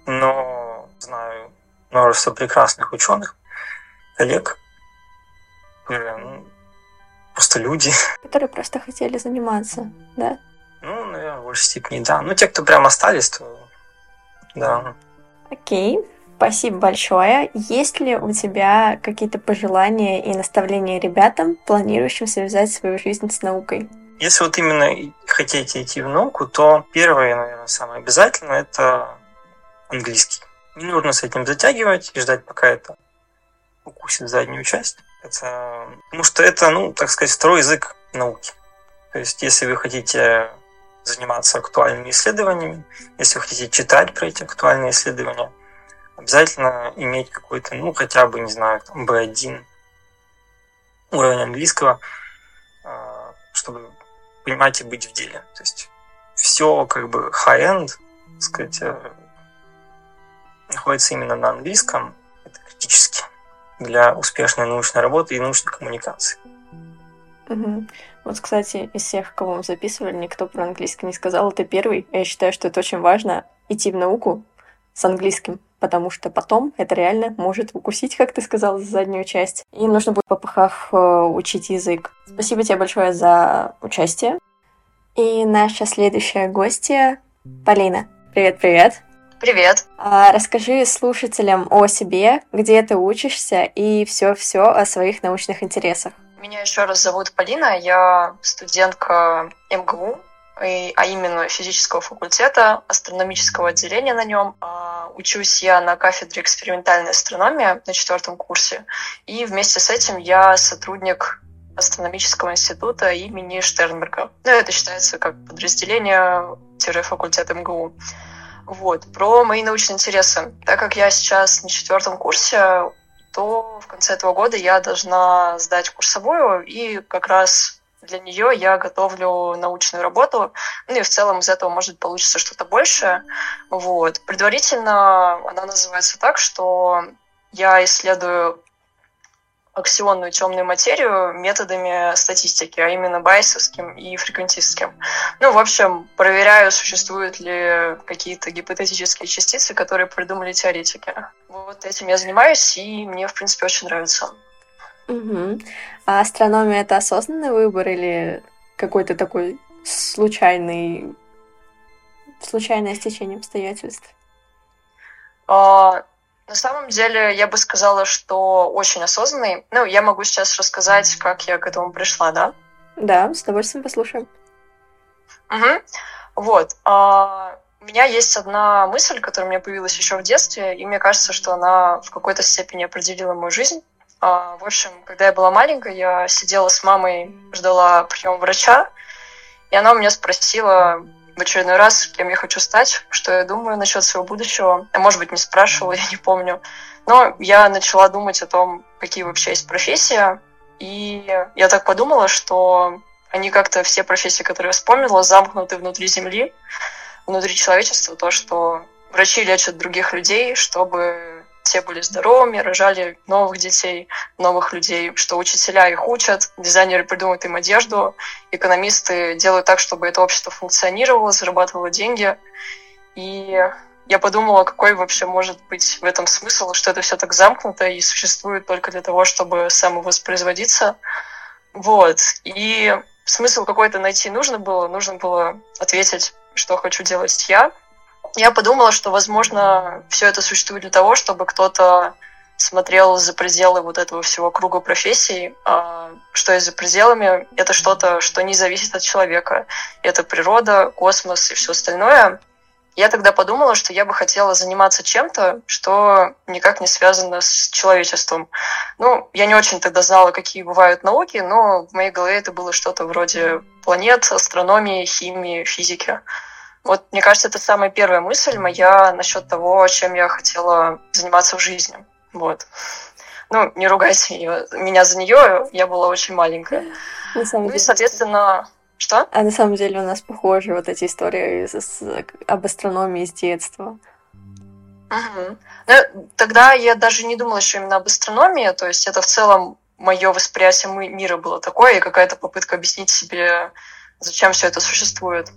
но знаю множество прекрасных ученых, коллег, ну, просто люди. Которые просто хотели заниматься, да? Ну, наверное, в большей степени, да. Ну, те, кто прям остались, то да. Окей, спасибо большое. Есть ли у тебя какие-то пожелания и наставления ребятам, планирующим связать свою жизнь с наукой? Если вот именно хотите идти в науку, то первое, наверное, самое обязательное – это английский. Не нужно с этим затягивать и ждать, пока это укусит заднюю часть. Это, потому что это, ну, так сказать, второй язык науки. То есть, если вы хотите заниматься актуальными исследованиями, если вы хотите читать про эти актуальные исследования, обязательно иметь какой-то, ну, хотя бы, не знаю, там, B1 уровень английского, а, чтобы понимать и быть в деле. То есть все как бы high-end, так сказать, э, находится именно на английском. Это критически для успешной научной работы и научной коммуникации. Угу. Вот, кстати, из всех, кого мы записывали, никто про английский не сказал. Это первый. Я считаю, что это очень важно идти в науку с английским, потому что потом это реально может укусить, как ты сказал, за заднюю часть. И нужно будет по попыхах э, учить язык. Спасибо тебе большое за участие. И наша следующая гостья Полина. Привет-привет. Привет. А, расскажи слушателям о себе, где ты учишься и все-все о своих научных интересах. Меня еще раз зовут Полина, я студентка МГУ, а именно физического факультета, астрономического отделения на нем. А, учусь я на кафедре экспериментальной астрономии на четвертом курсе, и вместе с этим я сотрудник астрономического института имени Штернберга. Ну, это считается как подразделение-факультет МГУ. Вот, про мои научные интересы. Так как я сейчас на четвертом курсе, то в конце этого года я должна сдать курсовую, и как раз для нее я готовлю научную работу. Ну и в целом из этого может получиться что-то большее. Вот. Предварительно она называется так, что я исследую аксионную темную материю методами статистики, а именно байсовским и фреквентистским. Ну, в общем, проверяю, существуют ли какие-то гипотетические частицы, которые придумали теоретики. Вот этим я занимаюсь, и мне, в принципе, очень нравится. Угу. А астрономия это осознанный выбор или какой-то такой случайный случайное стечение обстоятельств? А, на самом деле, я бы сказала, что очень осознанный. Ну, я могу сейчас рассказать, как я к этому пришла, да? Да, с удовольствием послушаем. Угу. Вот. А, у меня есть одна мысль, которая у меня появилась еще в детстве, и мне кажется, что она в какой-то степени определила мою жизнь. А, в общем, когда я была маленькая, я сидела с мамой, ждала прием врача, и она у меня спросила в очередной раз, кем я хочу стать, что я думаю насчет своего будущего. Я, может быть, не спрашивала, я не помню. Но я начала думать о том, какие вообще есть профессии. И я так подумала, что они как-то все профессии, которые я вспомнила, замкнуты внутри Земли, внутри человечества. То, что врачи лечат других людей, чтобы все были здоровыми, рожали новых детей, новых людей, что учителя их учат, дизайнеры придумывают им одежду, экономисты делают так, чтобы это общество функционировало, зарабатывало деньги. И я подумала, какой вообще может быть в этом смысл, что это все так замкнуто и существует только для того, чтобы самовоспроизводиться. Вот. И смысл какой-то найти нужно было. Нужно было ответить, что хочу делать я, я подумала, что, возможно, все это существует для того, чтобы кто-то смотрел за пределы вот этого всего круга профессий, а, что есть за пределами, это что-то, что не зависит от человека. Это природа, космос и все остальное. Я тогда подумала, что я бы хотела заниматься чем-то, что никак не связано с человечеством. Ну, я не очень тогда знала, какие бывают науки, но в моей голове это было что-то вроде планет, астрономии, химии, физики. Вот, мне кажется, это самая первая мысль моя насчет того, чем я хотела заниматься в жизни. Вот. Ну, не ругайте ее, меня за нее, я была очень маленькая. На самом ну деле. и, соответственно, что? А на самом деле у нас похожи вот эти истории с, с, об астрономии с детства. Угу. Ну, тогда я даже не думала, что именно об астрономии, то есть это в целом мое восприятие мира было такое, и какая-то попытка объяснить себе, зачем все это существует.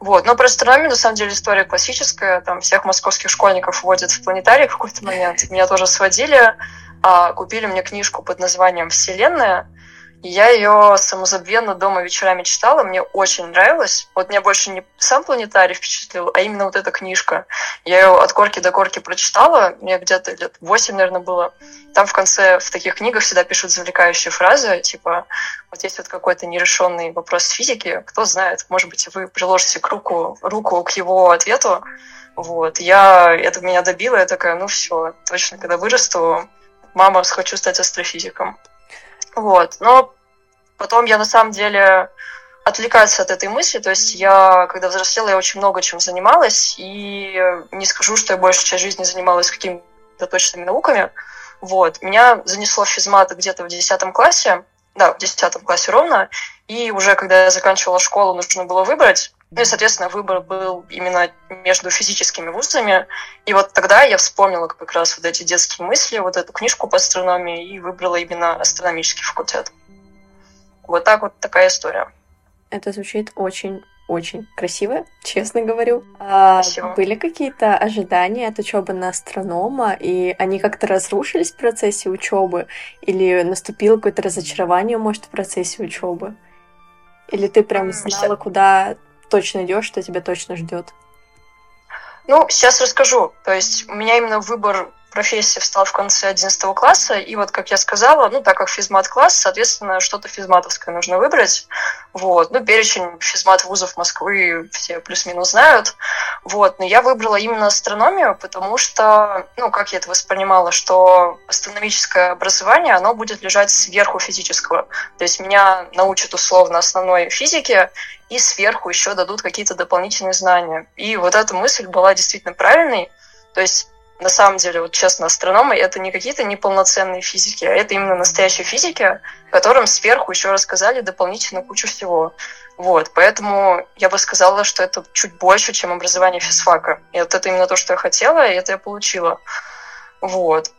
Вот. Но про астрономию, на самом деле, история классическая. Там всех московских школьников водят в планетарий в какой-то момент. Меня тоже сводили. А, купили мне книжку под названием «Вселенная». Я ее самозабвенно дома вечерами читала, мне очень нравилось. Вот меня больше не сам планетарий впечатлил, а именно вот эта книжка. Я ее от корки до корки прочитала, мне где-то лет 8, наверное, было. Там в конце в таких книгах всегда пишут завлекающие фразы, типа вот есть вот какой-то нерешенный вопрос физики, кто знает, может быть, вы приложите к руку, руку к его ответу. Вот. Я, это меня добило, я такая, ну все, точно, когда вырасту, мама, хочу стать астрофизиком. Вот. Но потом я на самом деле отвлекаться от этой мысли. То есть я, когда взрослела, я очень много чем занималась, и не скажу, что я большую часть жизни занималась какими-то точными науками. Вот. Меня занесло в физмат где-то в 10 классе, да, в 10 классе ровно, и уже когда я заканчивала школу, нужно было выбрать, ну и, соответственно, выбор был именно между физическими вузами. И вот тогда я вспомнила как раз вот эти детские мысли, вот эту книжку по астрономии и выбрала именно астрономический факультет. Вот так вот такая история. Это звучит очень очень красиво, честно говорю. А Спасибо. Были какие-то ожидания от учебы на астронома, и они как-то разрушились в процессе учебы? Или наступило какое-то разочарование, может, в процессе учебы? Или ты прям знала, куда точно идешь, что тебя точно ждет? Ну, сейчас расскажу. То есть у меня именно выбор профессии встал в конце 11 класса, и вот, как я сказала, ну, так как физмат-класс, соответственно, что-то физматовское нужно выбрать, вот, ну, перечень физмат-вузов Москвы все плюс-минус знают, вот, но я выбрала именно астрономию, потому что, ну, как я это воспринимала, что астрономическое образование, оно будет лежать сверху физического, то есть меня научат условно основной физике, и сверху еще дадут какие-то дополнительные знания. И вот эта мысль была действительно правильной, то есть на самом деле, вот честно, астрономы — это не какие-то неполноценные физики, а это именно настоящие физики, которым сверху еще рассказали дополнительно кучу всего. Вот, поэтому я бы сказала, что это чуть больше, чем образование физфака. И вот это именно то, что я хотела, и это я получила. Вот.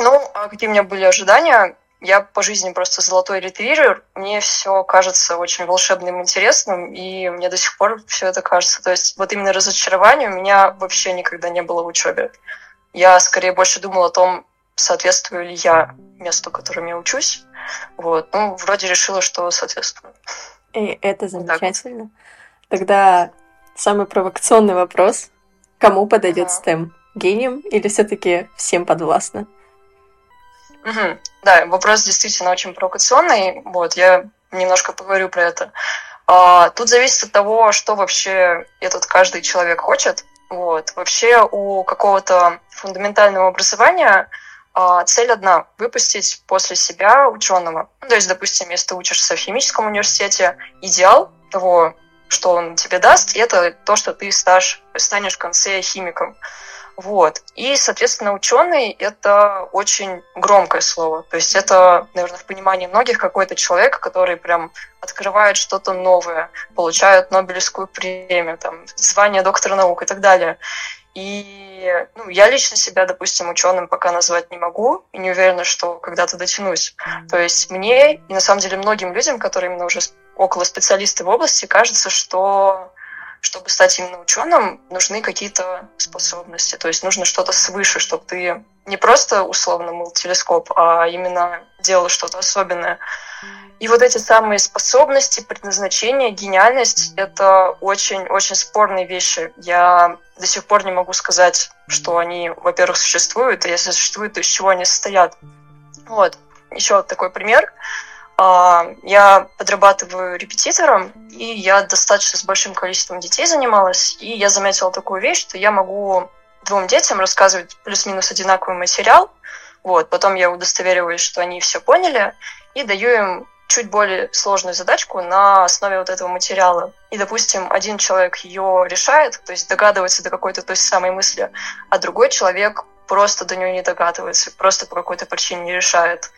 Ну, а какие у меня были ожидания? я по жизни просто золотой ретривер, мне все кажется очень волшебным, интересным, и мне до сих пор все это кажется. То есть вот именно разочарования у меня вообще никогда не было в учебе. Я скорее больше думала о том, соответствую ли я месту, в котором я учусь. Вот. Ну, вроде решила, что соответствую. И это замечательно. Вот Тогда самый провокационный вопрос. Кому подойдет ага. STEM? Гением или все-таки всем подвластно? Угу. Да, вопрос действительно очень провокационный. Вот, я немножко поговорю про это. А, тут зависит от того, что вообще этот каждый человек хочет. Вот. Вообще у какого-то фундаментального образования а, цель одна – выпустить после себя ученого. Ну, то есть, допустим, если ты учишься в химическом университете, идеал того, что он тебе даст, это то, что ты стаж, станешь в конце химиком. Вот. И, соответственно, ученый – это очень громкое слово. То есть это, наверное, в понимании многих какой-то человек, который прям открывает что-то новое, получает Нобелевскую премию, там, звание доктора наук и так далее. И ну, я лично себя, допустим, ученым пока назвать не могу, и не уверена, что когда-то дотянусь. То есть мне и на самом деле многим людям, которые именно уже около специалисты в области, кажется, что чтобы стать именно ученым, нужны какие-то способности. То есть нужно что-то свыше, чтобы ты не просто условно мыл телескоп, а именно делал что-то особенное. И вот эти самые способности, предназначение, гениальность — это очень-очень спорные вещи. Я до сих пор не могу сказать, что они, во-первых, существуют, а если существуют, то из чего они состоят. Вот. Еще вот такой пример — я подрабатываю репетитором, и я достаточно с большим количеством детей занималась, и я заметила такую вещь, что я могу двум детям рассказывать плюс-минус одинаковый материал, вот, потом я удостовериваюсь, что они все поняли, и даю им чуть более сложную задачку на основе вот этого материала. И, допустим, один человек ее решает, то есть догадывается до какой-то той самой мысли, а другой человек просто до нее не догадывается, просто по какой-то причине не решает.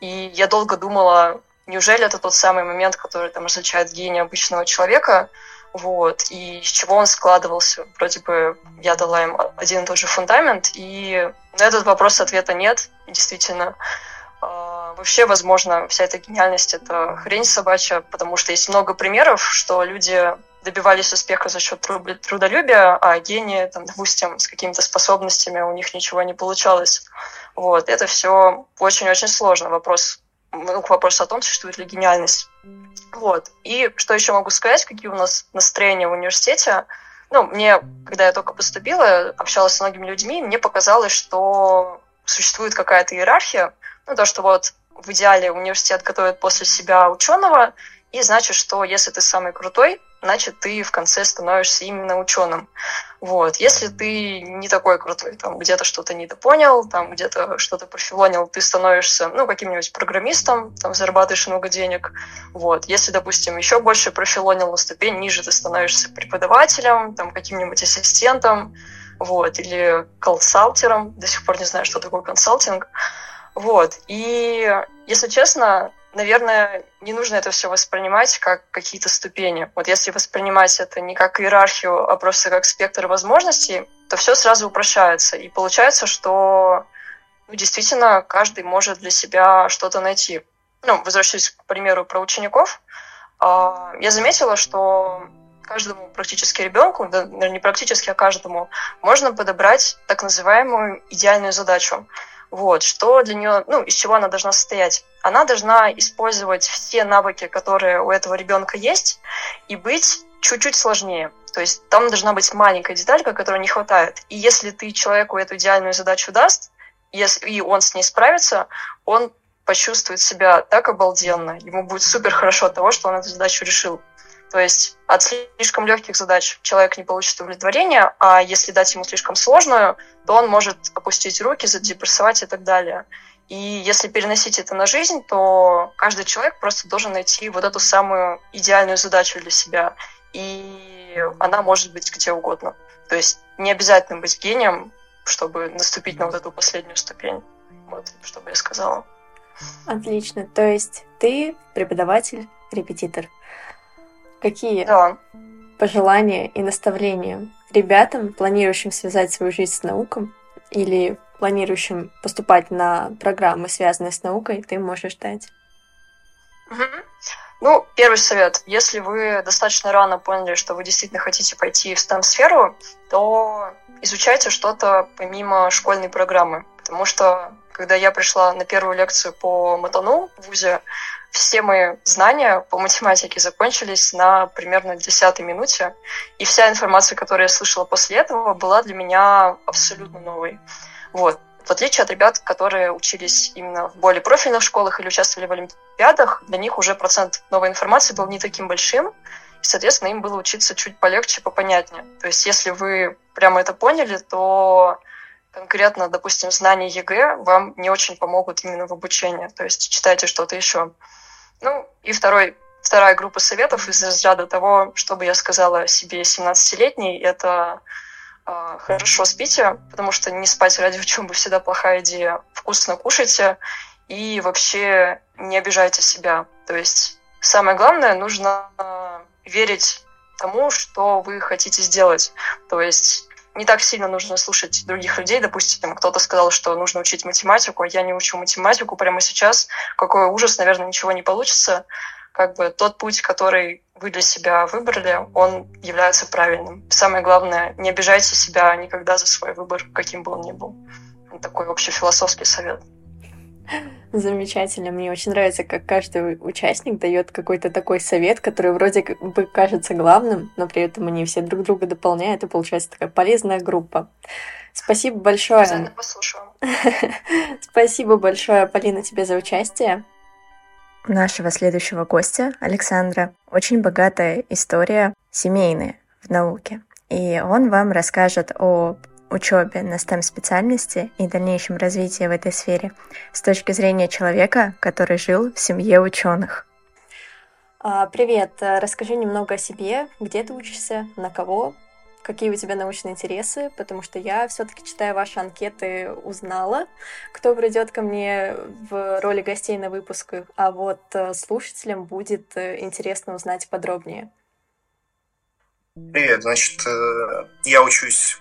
И я долго думала, неужели это тот самый момент, который там различает гения обычного человека, вот, и из чего он складывался. Вроде бы я дала им один и тот же фундамент, и на этот вопрос ответа нет, действительно. А, вообще, возможно, вся эта гениальность — это хрень собачья, потому что есть много примеров, что люди добивались успеха за счет трудолюбия, а гении, там, допустим, с какими-то способностями у них ничего не получалось. Вот, это все очень-очень сложно. Вопрос, ну, вопрос о том, существует ли гениальность. Вот. И что еще могу сказать, какие у нас настроения в университете. Ну, мне, когда я только поступила, общалась с многими людьми, мне показалось, что существует какая-то иерархия. Ну, то, что вот в идеале университет готовит после себя ученого, и значит, что если ты самый крутой, значит, ты в конце становишься именно ученым. Вот. Если ты не такой крутой, там где-то что-то недопонял, там где-то что-то профилонил, ты становишься, ну, каким-нибудь программистом, там зарабатываешь много денег. Вот. Если, допустим, еще больше профилонил на ступень ниже, ты становишься преподавателем, там каким-нибудь ассистентом, вот, или консалтером. До сих пор не знаю, что такое консалтинг. Вот. И, если честно, наверное, не нужно это все воспринимать как какие-то ступени. Вот если воспринимать это не как иерархию, а просто как спектр возможностей, то все сразу упрощается. И получается, что ну, действительно каждый может для себя что-то найти. Ну, возвращаясь к примеру про учеников, а, я заметила, что каждому практически ребенку, да, не практически, а каждому, можно подобрать так называемую идеальную задачу. Вот, что для нее, ну, из чего она должна состоять? Она должна использовать все навыки, которые у этого ребенка есть, и быть чуть-чуть сложнее. То есть там должна быть маленькая деталька, которой не хватает. И если ты человеку эту идеальную задачу даст, если, и он с ней справится, он почувствует себя так обалденно, ему будет супер хорошо от того, что он эту задачу решил. То есть от слишком легких задач человек не получит удовлетворения, а если дать ему слишком сложную, то он может опустить руки, задепрессовать и так далее. И если переносить это на жизнь, то каждый человек просто должен найти вот эту самую идеальную задачу для себя. И она может быть где угодно. То есть не обязательно быть гением, чтобы наступить на вот эту последнюю ступень. Вот, что бы я сказала. Отлично. То есть ты преподаватель, репетитор. Какие да. пожелания и наставления ребятам, планирующим связать свою жизнь с науком или планирующим поступать на программы, связанные с наукой, ты можешь дать? Угу. Ну, первый совет. Если вы достаточно рано поняли, что вы действительно хотите пойти в STEM-сферу, то изучайте что-то помимо школьной программы. Потому что, когда я пришла на первую лекцию по матану в ВУЗе, все мои знания по математике закончились на примерно десятой минуте, и вся информация, которую я слышала после этого, была для меня абсолютно новой. Вот. В отличие от ребят, которые учились именно в более профильных школах или участвовали в олимпиадах, для них уже процент новой информации был не таким большим, и, соответственно, им было учиться чуть полегче, попонятнее. То есть, если вы прямо это поняли, то конкретно, допустим, знания ЕГЭ вам не очень помогут именно в обучении. То есть читайте что-то еще. Ну, и второй, вторая группа советов из разряда того, что бы я сказала себе 17-летней, это э, хорошо спите, потому что не спать ради учебы всегда плохая идея. Вкусно кушайте и вообще не обижайте себя. То есть самое главное, нужно верить тому, что вы хотите сделать. То есть не так сильно нужно слушать других людей. Допустим, кто-то сказал, что нужно учить математику, а я не учу математику прямо сейчас. Какой ужас, наверное, ничего не получится. Как бы тот путь, который вы для себя выбрали, он является правильным. Самое главное, не обижайте себя никогда за свой выбор, каким бы он ни был. Такой общий философский совет. Замечательно. Мне очень нравится, как каждый участник дает какой-то такой совет, который вроде бы кажется главным, но при этом они все друг друга дополняют, и получается такая полезная группа. Спасибо большое. Спасибо большое, Полина, тебе за участие. Нашего следующего гостя, Александра, очень богатая история семейная в науке. И он вам расскажет о учебе на STEM-специальности и дальнейшем развитии в этой сфере с точки зрения человека, который жил в семье ученых. А, привет, расскажи немного о себе, где ты учишься, на кого, какие у тебя научные интересы, потому что я все-таки, читая ваши анкеты, узнала, кто придет ко мне в роли гостей на выпусках, а вот э, слушателям будет э, интересно узнать подробнее. Привет, значит, э, я учусь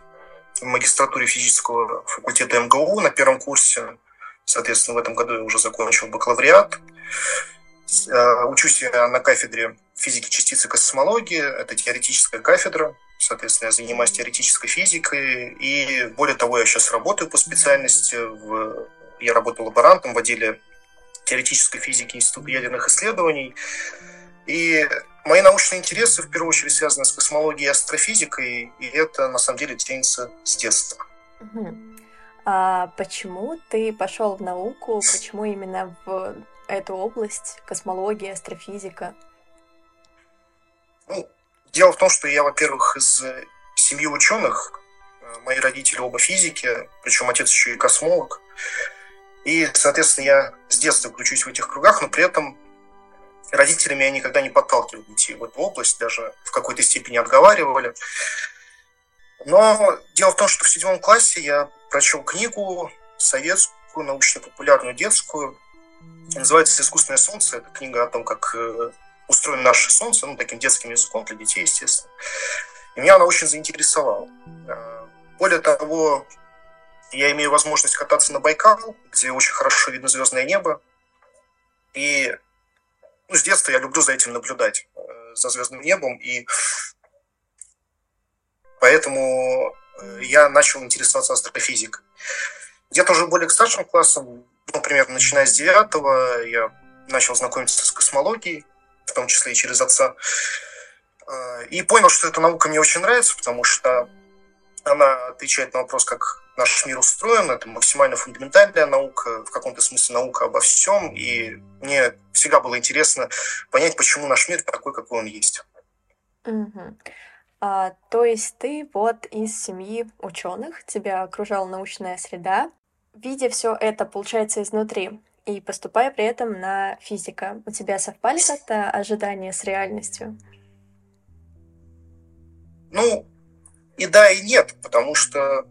в магистратуре физического факультета МГУ на первом курсе. Соответственно, в этом году я уже закончил бакалавриат. Э, учусь я на кафедре физики частицы космологии. Это теоретическая кафедра. Соответственно, я занимаюсь теоретической физикой. И более того, я сейчас работаю по специальности. В... Я работаю лаборантом в отделе теоретической физики Института ядерных исследований. И мои научные интересы, в первую очередь, связаны с космологией и астрофизикой, и это, на самом деле, тянется с детства. Угу. А почему ты пошел в науку? Почему именно в эту область, космология, астрофизика? Ну, дело в том, что я, во-первых, из семьи ученых, мои родители оба физики, причем отец еще и космолог. И, соответственно, я с детства включусь в этих кругах, но при этом родители меня никогда не подталкивали идти в эту область, даже в какой-то степени отговаривали. Но дело в том, что в седьмом классе я прочел книгу советскую, научно-популярную, детскую. Называется «Искусственное солнце». Это книга о том, как э, устроено наше солнце, ну, таким детским языком для детей, естественно. И меня она очень заинтересовала. Э, более того, я имею возможность кататься на Байкал, где очень хорошо видно звездное небо. И ну, с детства я люблю за этим наблюдать, э, за звездным небом, и поэтому э, я начал интересоваться астрофизикой. Где-то уже более к старшим классам, например, начиная с девятого, я начал знакомиться с космологией, в том числе и через отца, э, и понял, что эта наука мне очень нравится, потому что она отвечает на вопрос, как наш мир устроен, это максимально фундаментальная наука, в каком-то смысле наука обо всем, и мне всегда было интересно понять, почему наш мир такой, какой он есть. Угу. А, то есть ты вот из семьи ученых, тебя окружала научная среда, видя все это, получается, изнутри, и поступая при этом на физика, у тебя совпали как-то ожидания с реальностью? Ну, и да, и нет, потому что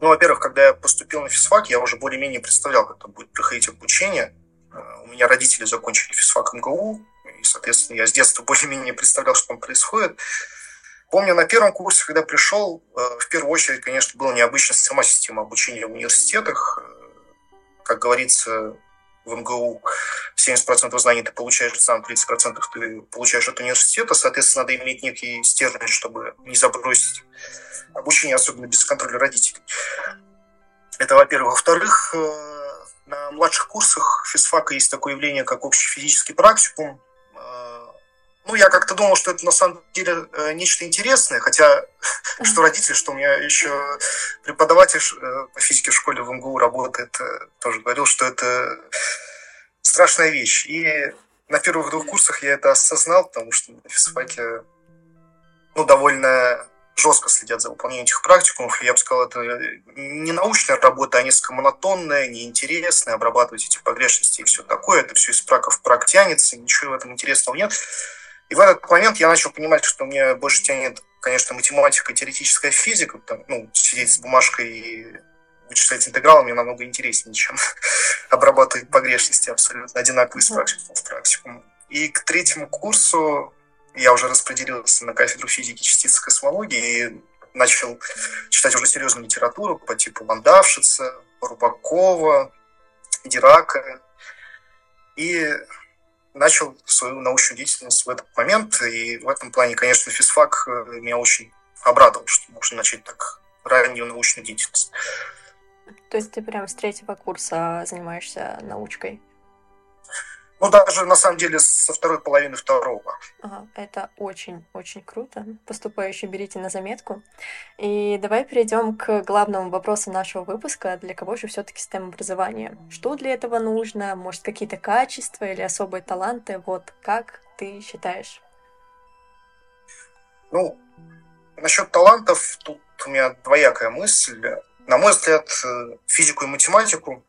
ну, во-первых, когда я поступил на физфак, я уже более-менее представлял, как это будет проходить обучение. Э, у меня родители закончили физфак МГУ, и, соответственно, я с детства более-менее представлял, что там происходит. Помню, на первом курсе, когда пришел, э, в первую очередь, конечно, была необычная сама система обучения в университетах. Как говорится, в МГУ 70% знаний ты получаешь сам, 30% ты получаешь от университета. Соответственно, надо иметь некий стержень, чтобы не забросить обучение, особенно без контроля родителей. Это, во-первых. Во-вторых, э, на младших курсах физфака есть такое явление, как общий физический практикум. Э, ну, я как-то думал, что это на самом деле э, нечто интересное, хотя что родители, что у меня еще преподаватель по физике в школе в МГУ работает, тоже говорил, что это страшная вещь. И на первых двух курсах я это осознал, потому что на физфаке ну, довольно жестко следят за выполнением этих практикумов. Я бы сказал, это не научная работа, а несколько монотонная, неинтересная, обрабатывать эти погрешности и все такое. Это все из прака в прак тянется, ничего в этом интересного нет. И в этот момент я начал понимать, что мне больше тянет, конечно, математика и теоретическая физика. Там, ну, сидеть с бумажкой и вычислять интегралы мне намного интереснее, чем обрабатывать погрешности абсолютно одинаковые с практикум в практикум. И к третьему курсу я уже распределился на кафедру физики частиц космологии и начал читать уже серьезную литературу по типу Вандавшица, Рубакова, Дирака. И начал свою научную деятельность в этот момент. И в этом плане, конечно, физфак э, меня очень обрадовал, что можно начать так раннюю научную деятельность. То есть ты прям с третьего курса занимаешься научкой? Ну, даже на самом деле со второй половины второго. Ага, это очень-очень круто. Поступающие берите на заметку. И давай перейдем к главному вопросу нашего выпуска. Для кого же все-таки STEM образование? Что для этого нужно? Может, какие-то качества или особые таланты? Вот как ты считаешь? Ну, насчет талантов тут у меня двоякая мысль. На мой взгляд, физику и математику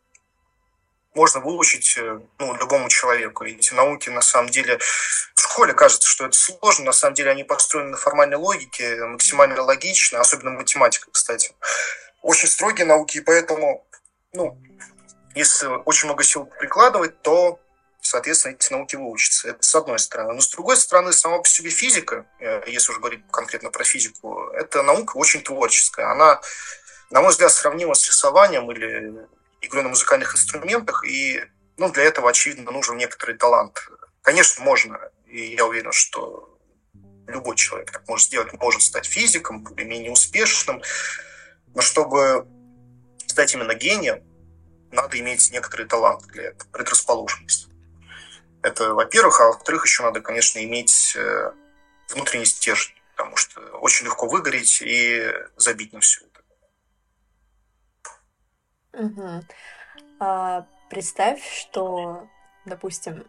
можно выучить э, ну, любому человеку. Эти науки, на самом деле, в школе кажется, что это сложно, на самом деле они построены на формальной логике, максимально логично, особенно математика, кстати. Очень строгие науки, и поэтому, ну, если очень много сил прикладывать, то, соответственно, эти науки выучатся. Это с одной стороны. Но с другой стороны, сама по себе физика, э, если уже говорить конкретно про физику, это наука очень творческая. Она, на мой взгляд, сравнима с рисованием или игрой на музыкальных инструментах, и ну, для этого, очевидно, нужен некоторый талант. Конечно, можно, и я уверен, что любой человек так может сделать, может стать физиком, более-менее успешным, но чтобы стать именно гением, надо иметь некоторый талант для этого, предрасположенность. Это, во-первых, а во-вторых, еще надо, конечно, иметь э, внутренний стержень, потому что очень легко выгореть и забить на все Угу. А, представь, что, допустим,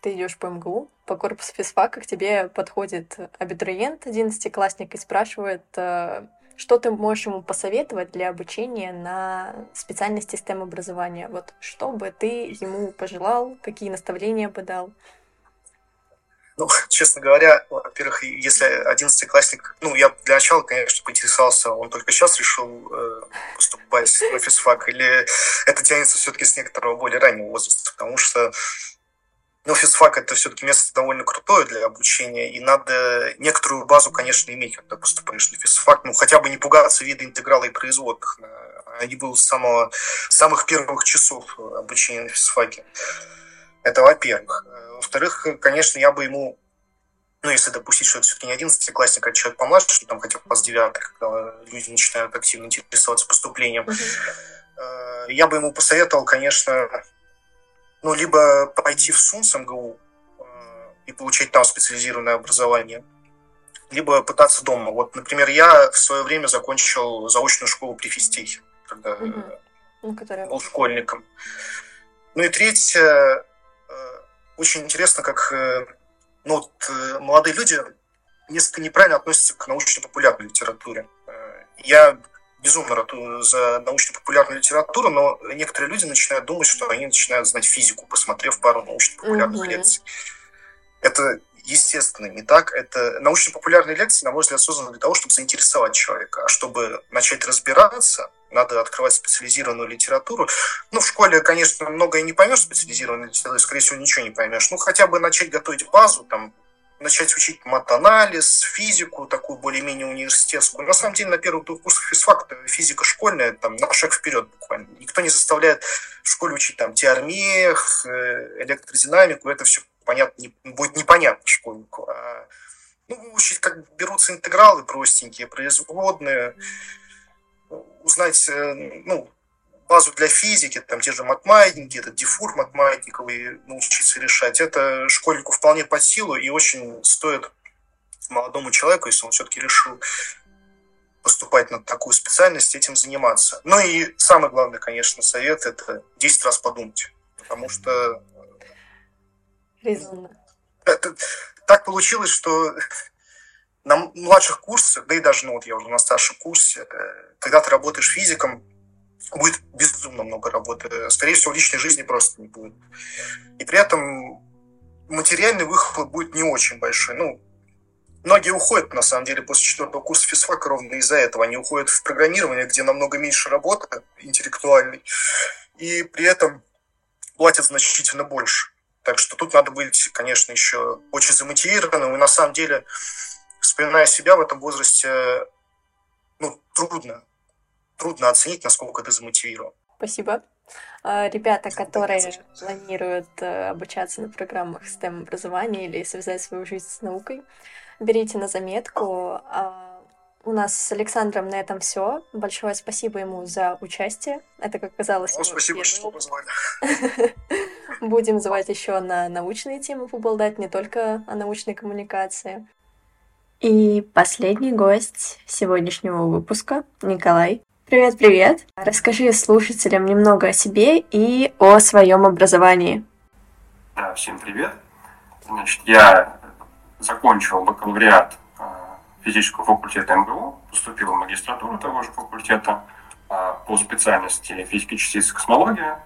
ты идешь по МГУ, по корпусу физфака, к тебе подходит абитуриент, одиннадцатиклассник, и спрашивает, э, что ты можешь ему посоветовать для обучения на специальности STEM образования? Вот что бы ты ему пожелал, какие наставления бы дал? Ну, честно говоря, во-первых, если одиннадцатиклассник, ну, я для начала, конечно, поинтересовался, он только сейчас решил э, поступать в физфак, или это тянется все-таки с некоторого более раннего возраста, потому что ну, физфак это все-таки место довольно крутое для обучения, и надо некоторую базу, конечно, иметь, когда поступаешь на физфак. Ну, хотя бы не пугаться вида интеграла и производных. Они были с самого, самых первых часов обучения на физфаке. Это во-первых. Во-вторых, конечно, я бы ему, ну, если допустить, что это все-таки не 11 классник, а человек помладше, что там хотя бы класс 9, когда люди начинают активно интересоваться поступлением, uh-huh. я бы ему посоветовал, конечно, ну, либо пойти в СУНС МГУ э, и получать там специализированное образование, либо пытаться дома. Вот, например, я в свое время закончил заочную школу при Фистехе, когда которая... был школьником. Ну и третье, очень интересно, как э, ну, вот, э, молодые люди несколько неправильно относятся к научно-популярной литературе. Э, я безумно ратую за научно-популярную литературу, но некоторые люди начинают думать, что они начинают знать физику, посмотрев пару научно-популярных mm-hmm. лекций. Это естественно не так. Это научно-популярные лекции, на мой взгляд, созданы для того, чтобы заинтересовать человека. А чтобы начать разбираться, надо открывать специализированную литературу. Ну, в школе, конечно, многое не поймешь специализированной литературы, скорее всего, ничего не поймешь. Ну, хотя бы начать готовить базу, там, начать учить матанализ, физику, такую более-менее университетскую. На самом деле, на первых двух курсах физфака физика школьная, там, на шаг вперед буквально. Никто не заставляет в школе учить там теормех, э, электродинамику, это все понятно, не, будет непонятно школьнику. А, ну, учить, как берутся интегралы простенькие, производные, узнать, э, ну, базу для физики, там те же матмаятники, этот дифур матмаятниковый научиться решать, это школьнику вполне под силу и очень стоит молодому человеку, если он все-таки решил поступать на такую специальность, этим заниматься. Ну и самый главный, конечно, совет – это 10 раз подумать, потому что... Резонно. Это, так получилось, что на младших курсах, да и даже, ну вот я уже на старшем курсе, э, когда ты работаешь физиком, будет безумно много работы. Скорее всего, личной жизни просто не будет. И при этом материальный выхлоп будет не очень большой. Ну, многие уходят, на самом деле, после четвертого курса физфака ровно из-за этого. Они уходят в программирование, где намного меньше работы интеллектуальной, и при этом платят значительно больше. Так что тут надо быть, конечно, еще очень замотивированным. И на самом деле, вспоминая себя в этом возрасте, ну, трудно трудно оценить, насколько ты замотивирован. Спасибо. А, ребята, которые планируют э, обучаться на программах STEM образования или связать свою жизнь с наукой, берите на заметку. А, у нас с Александром на этом все. Большое спасибо ему за участие. Это, как казалось, ну, спасибо, первый. что позвали. Будем звать еще на научные темы поболтать, не только о научной коммуникации. И последний гость сегодняшнего выпуска Николай. Привет, привет. Расскажи слушателям немного о себе и о своем образовании. Да, всем привет. Значит, я закончил бакалавриат а, физического факультета МГУ, поступил в магистратуру того же факультета а, по специальности физики частиц космология.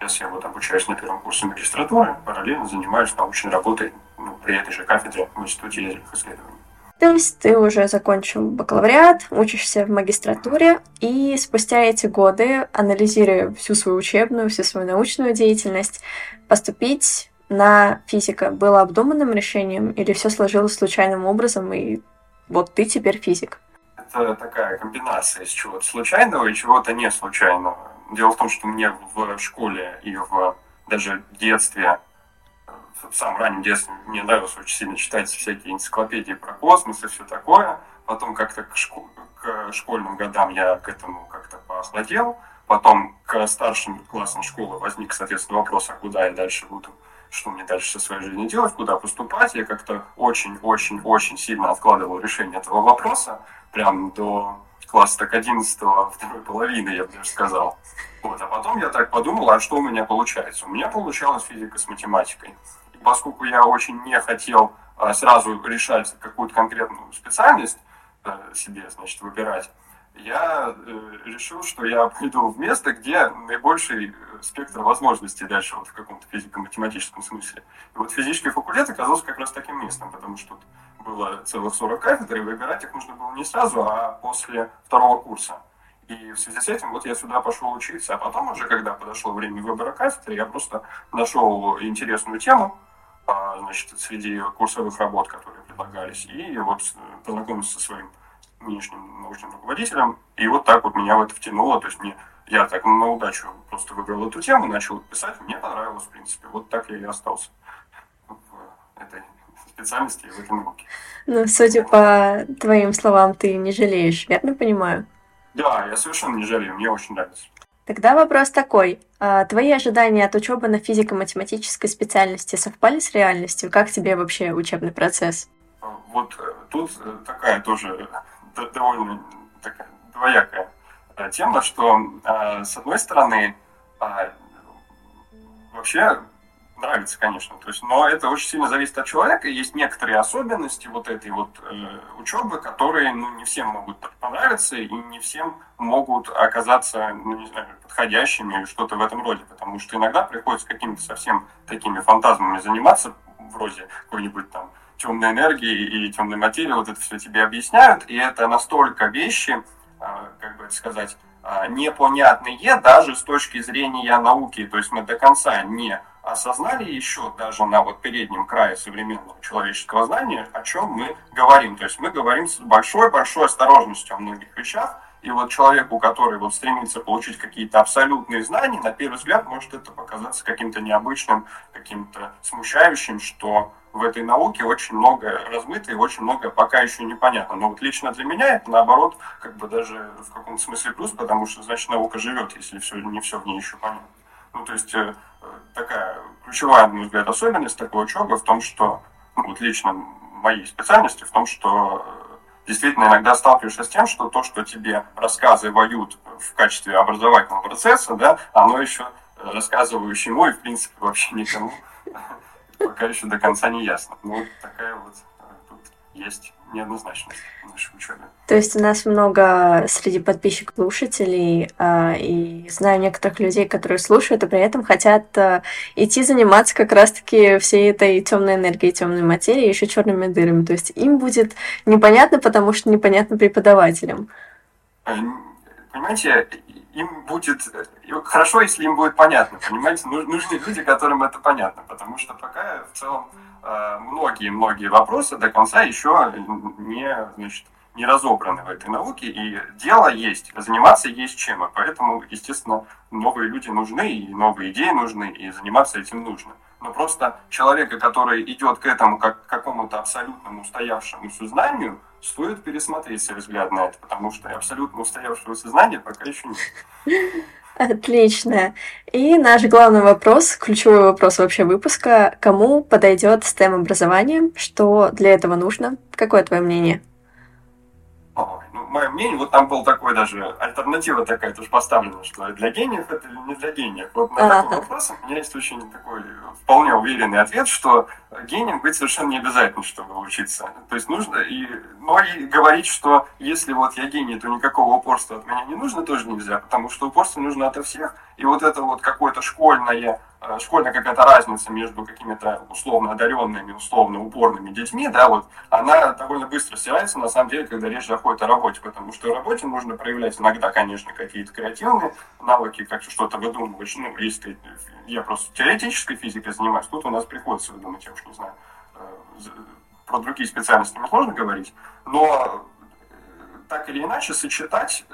Сейчас я вот обучаюсь на первом курсе магистратуры, параллельно занимаюсь научной работой ну, при этой же кафедре в Институте ядерных исследований. То есть ты уже закончил бакалавриат, учишься в магистратуре, и спустя эти годы, анализируя всю свою учебную, всю свою научную деятельность, поступить на физика было обдуманным решением или все сложилось случайным образом, и вот ты теперь физик? Это такая комбинация из чего-то случайного и чего-то не случайного. Дело в том, что мне в школе и в даже в детстве в самом раннем детстве мне нравилось очень сильно читать всякие энциклопедии про космос и все такое. Потом как-то к, школ, к школьным годам я к этому как-то поохладел. Потом к старшим классам школы возник, соответственно, вопрос, а куда я дальше буду, что мне дальше со своей жизнью делать, куда поступать. Я как-то очень-очень-очень сильно откладывал решение этого вопроса, прям до класса так 11 второй половины, я бы даже сказал. Вот. А потом я так подумал, а что у меня получается? У меня получалась физика с математикой поскольку я очень не хотел а, сразу решать какую-то конкретную специальность э, себе, значит, выбирать, я э, решил, что я пойду в место, где наибольший э, спектр возможностей дальше вот в каком-то физико-математическом смысле. И вот физический факультет оказался как раз таким местом, потому что тут было целых 40 кафедр, и выбирать их нужно было не сразу, а после второго курса. И в связи с этим вот я сюда пошел учиться. А потом уже, когда подошло время выбора кафедры, я просто нашел интересную тему, значит, среди курсовых работ, которые предлагались, и вот познакомился со своим нынешним научным руководителем, и вот так вот меня в это втянуло, то есть мне я так на удачу просто выбрал эту тему, начал писать, мне понравилось, в принципе. Вот так я и остался в этой специальности и в этой науке. Ну, судя по твоим словам, ты не жалеешь, верно понимаю? Да, я совершенно не жалею, мне очень нравится. Тогда вопрос такой. А твои ожидания от учебы на физико-математической специальности совпали с реальностью? Как тебе вообще учебный процесс? Вот э, тут э, такая тоже довольно такая двоякая э, тема, что с одной стороны вообще нравится, конечно. То есть, но это очень сильно зависит от человека. Есть некоторые особенности вот этой вот э, учебы, которые ну, не всем могут понравиться и не всем могут оказаться, ну, не знаю, подходящими или что-то в этом роде. Потому что иногда приходится какими-то совсем такими фантазмами заниматься, вроде какой-нибудь там темной энергии и темной материи, вот это все тебе объясняют, и это настолько вещи, э, как бы это сказать, э, непонятные даже с точки зрения науки, то есть мы до конца не осознали еще даже на вот переднем крае современного человеческого знания, о чем мы говорим. То есть мы говорим с большой-большой осторожностью о многих вещах, и вот человеку, который вот стремится получить какие-то абсолютные знания, на первый взгляд может это показаться каким-то необычным, каким-то смущающим, что в этой науке очень многое размыто и очень многое пока еще непонятно. Но вот лично для меня это наоборот как бы даже в каком-то смысле плюс, потому что значит наука живет, если все, не все в ней еще понятно. Ну то есть э, такая ключевая, на мой взгляд, особенность такой учебы в том, что ну, вот лично моей специальности в том, что действительно иногда сталкиваешься с тем, что то, что тебе рассказывают в качестве образовательного процесса, да, оно еще рассказывающему и, в принципе, вообще никому пока еще до конца не ясно. Ну, такая вот э, тут есть неоднозначность в нашей учебе. То есть у нас много среди подписчиков слушателей, э, и знаю некоторых людей, которые слушают, и при этом хотят э, идти заниматься как раз-таки всей этой темной энергией, темной материей, еще черными дырами. То есть им будет непонятно, потому что непонятно преподавателям. Понимаете, им будет хорошо, если им будет понятно, понимаете, нужны люди, которым это понятно, потому что пока в целом многие-многие вопросы до конца еще не, значит, не разобраны в этой науке, и дело есть, заниматься есть чем, и поэтому, естественно, новые люди нужны, и новые идеи нужны, и заниматься этим нужно. Но просто человека, который идет к этому как к какому-то абсолютному устоявшемуся знанию, стоит пересмотреть свой взгляд на это, потому что абсолютно устоявшегося знания пока еще нет. Отлично. И наш главный вопрос, ключевой вопрос вообще выпуска, кому подойдет STEM образование, что для этого нужно? Какое твое мнение? Ну, мое мнение, вот там был такой даже, альтернатива такая тоже поставлена, что для гениев это или не для гениев. Вот на а такой вопрос у меня есть очень такой вполне уверенный ответ, что гением быть совершенно не обязательно, чтобы учиться. То есть нужно, и, но и говорить, что если вот я гений, то никакого упорства от меня не нужно, тоже нельзя, потому что упорство нужно от всех. И вот это вот какое-то школьное Э, школьная какая-то разница между какими-то условно одаренными, условно упорными детьми, да, вот, она довольно быстро стирается, на самом деле, когда речь заходит о работе, потому что в работе нужно проявлять иногда, конечно, какие-то креативные навыки, как что-то выдумывать, ну, если я просто теоретической физикой занимаюсь, тут у нас приходится выдумать, я уж не знаю, э, про другие специальности мне сложно говорить, но э, так или иначе сочетать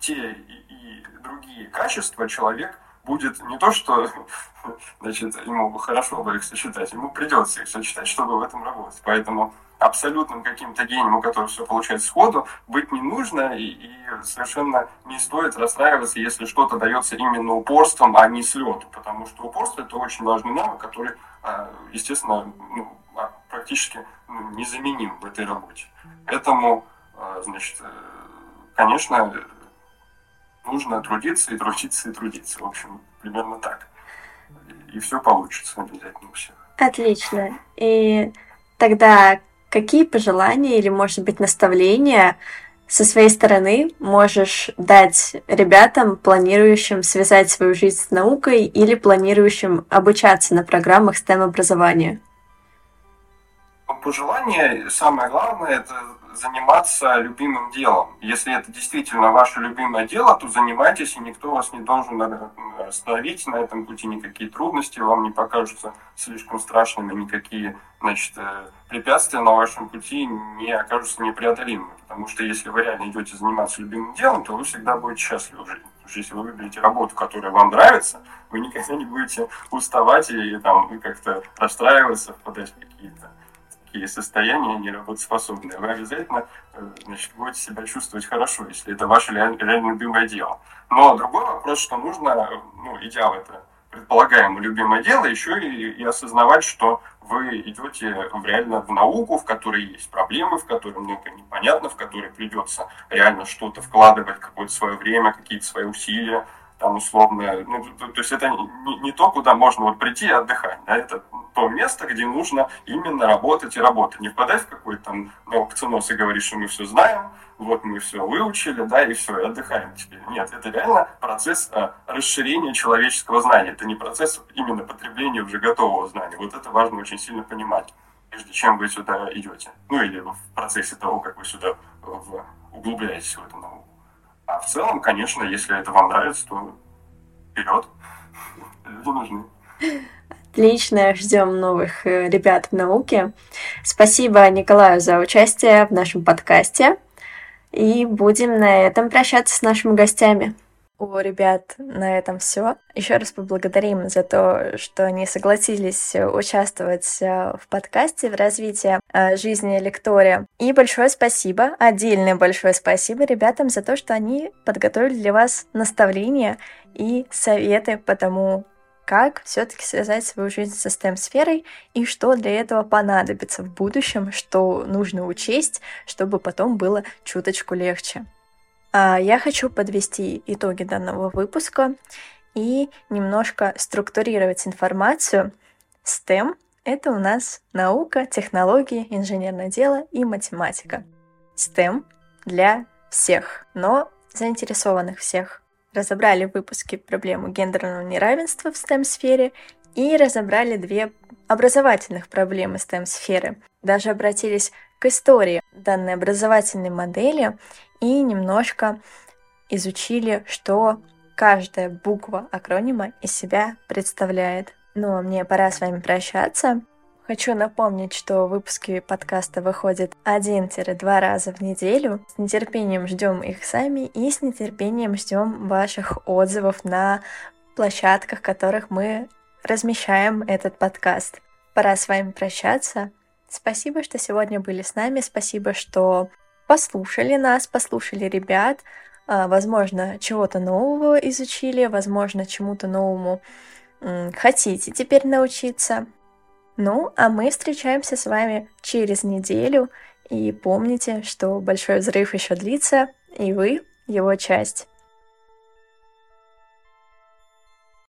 те и другие качества человек будет не то, что значит, ему хорошо бы их сочетать, ему придется их сочетать, чтобы в этом работать. Поэтому абсолютным каким-то гением, у которого все получается сходу, быть не нужно, и, и совершенно не стоит расстраиваться, если что-то дается именно упорством, а не с лету, потому что упорство – это очень важный навык, который, а, естественно, ну, а, практически ну, незаменим в этой работе. Поэтому, а, значит, э, конечно, нужно трудиться и трудиться и трудиться. В общем, примерно так. И все получится обязательно у всех. Отлично. И тогда какие пожелания или, может быть, наставления со своей стороны можешь дать ребятам, планирующим связать свою жизнь с наукой или планирующим обучаться на программах STEM-образования? Пожелание, самое главное, это заниматься любимым делом. Если это действительно ваше любимое дело, то занимайтесь, и никто вас не должен остановить на этом пути, никакие трудности вам не покажутся слишком страшными, никакие значит, э, препятствия на вашем пути не окажутся непреодолимыми. Потому что если вы реально идете заниматься любимым делом, то вы всегда будете счастливы в жизни. Потому что если вы выберете работу, которая вам нравится, вы никогда не будете уставать и там как-то расстраиваться, впадать в какие-то такие состояния неработоспособные, вы обязательно э, значит, будете себя чувствовать хорошо, если это ваше реально, реально любимое дело. Но другой вопрос, что нужно, ну, в это предполагаемое любимое дело, еще и, и осознавать, что вы идете в реально в науку, в которой есть проблемы, в которой много непонятно, в которой придется реально что-то вкладывать, какое-то свое время, какие-то свои усилия, там условно, ну, то, то есть это не, не то, куда можно вот прийти и отдыхать, да, это то место, где нужно именно работать и работать, не впадать в какой-то там аукционос и говорить, что мы все знаем, вот мы все выучили, да, и все, и отдыхаем теперь. Нет, это реально процесс а, расширения человеческого знания, это не процесс именно потребления уже готового знания, вот это важно очень сильно понимать, прежде чем вы сюда идете, ну или в процессе того, как вы сюда в, углубляетесь в эту науку. А в целом, конечно, если это вам нравится, то вперед. Люди нужны. Отлично, ждем новых э, ребят в науке. Спасибо Николаю за участие в нашем подкасте. И будем на этом прощаться с нашими гостями. У ребят на этом все. Еще раз поблагодарим за то, что они согласились участвовать э, в подкасте в развитии э, жизни лектория. И большое спасибо, отдельное большое спасибо ребятам за то, что они подготовили для вас наставления и советы по тому, как все-таки связать свою жизнь со STEM-сферой и что для этого понадобится в будущем, что нужно учесть, чтобы потом было чуточку легче. А, я хочу подвести итоги данного выпуска и немножко структурировать информацию. STEM — это у нас наука, технологии, инженерное дело и математика. STEM для всех, но заинтересованных всех. Разобрали в выпуске проблему гендерного неравенства в STEM-сфере и разобрали две образовательных проблемы STEM-сферы. Даже обратились к истории данной образовательной модели и немножко изучили, что каждая буква акронима из себя представляет. Ну а мне пора с вами прощаться. Хочу напомнить, что выпуски подкаста выходят 1-2 раза в неделю. С нетерпением ждем их сами и с нетерпением ждем ваших отзывов на площадках, которых мы размещаем этот подкаст. Пора с вами прощаться. Спасибо, что сегодня были с нами. Спасибо, что послушали нас, послушали ребят, а, возможно, чего-то нового изучили, возможно, чему-то новому хотите теперь научиться. Ну, а мы встречаемся с вами через неделю. И помните, что большой взрыв еще длится, и вы его часть.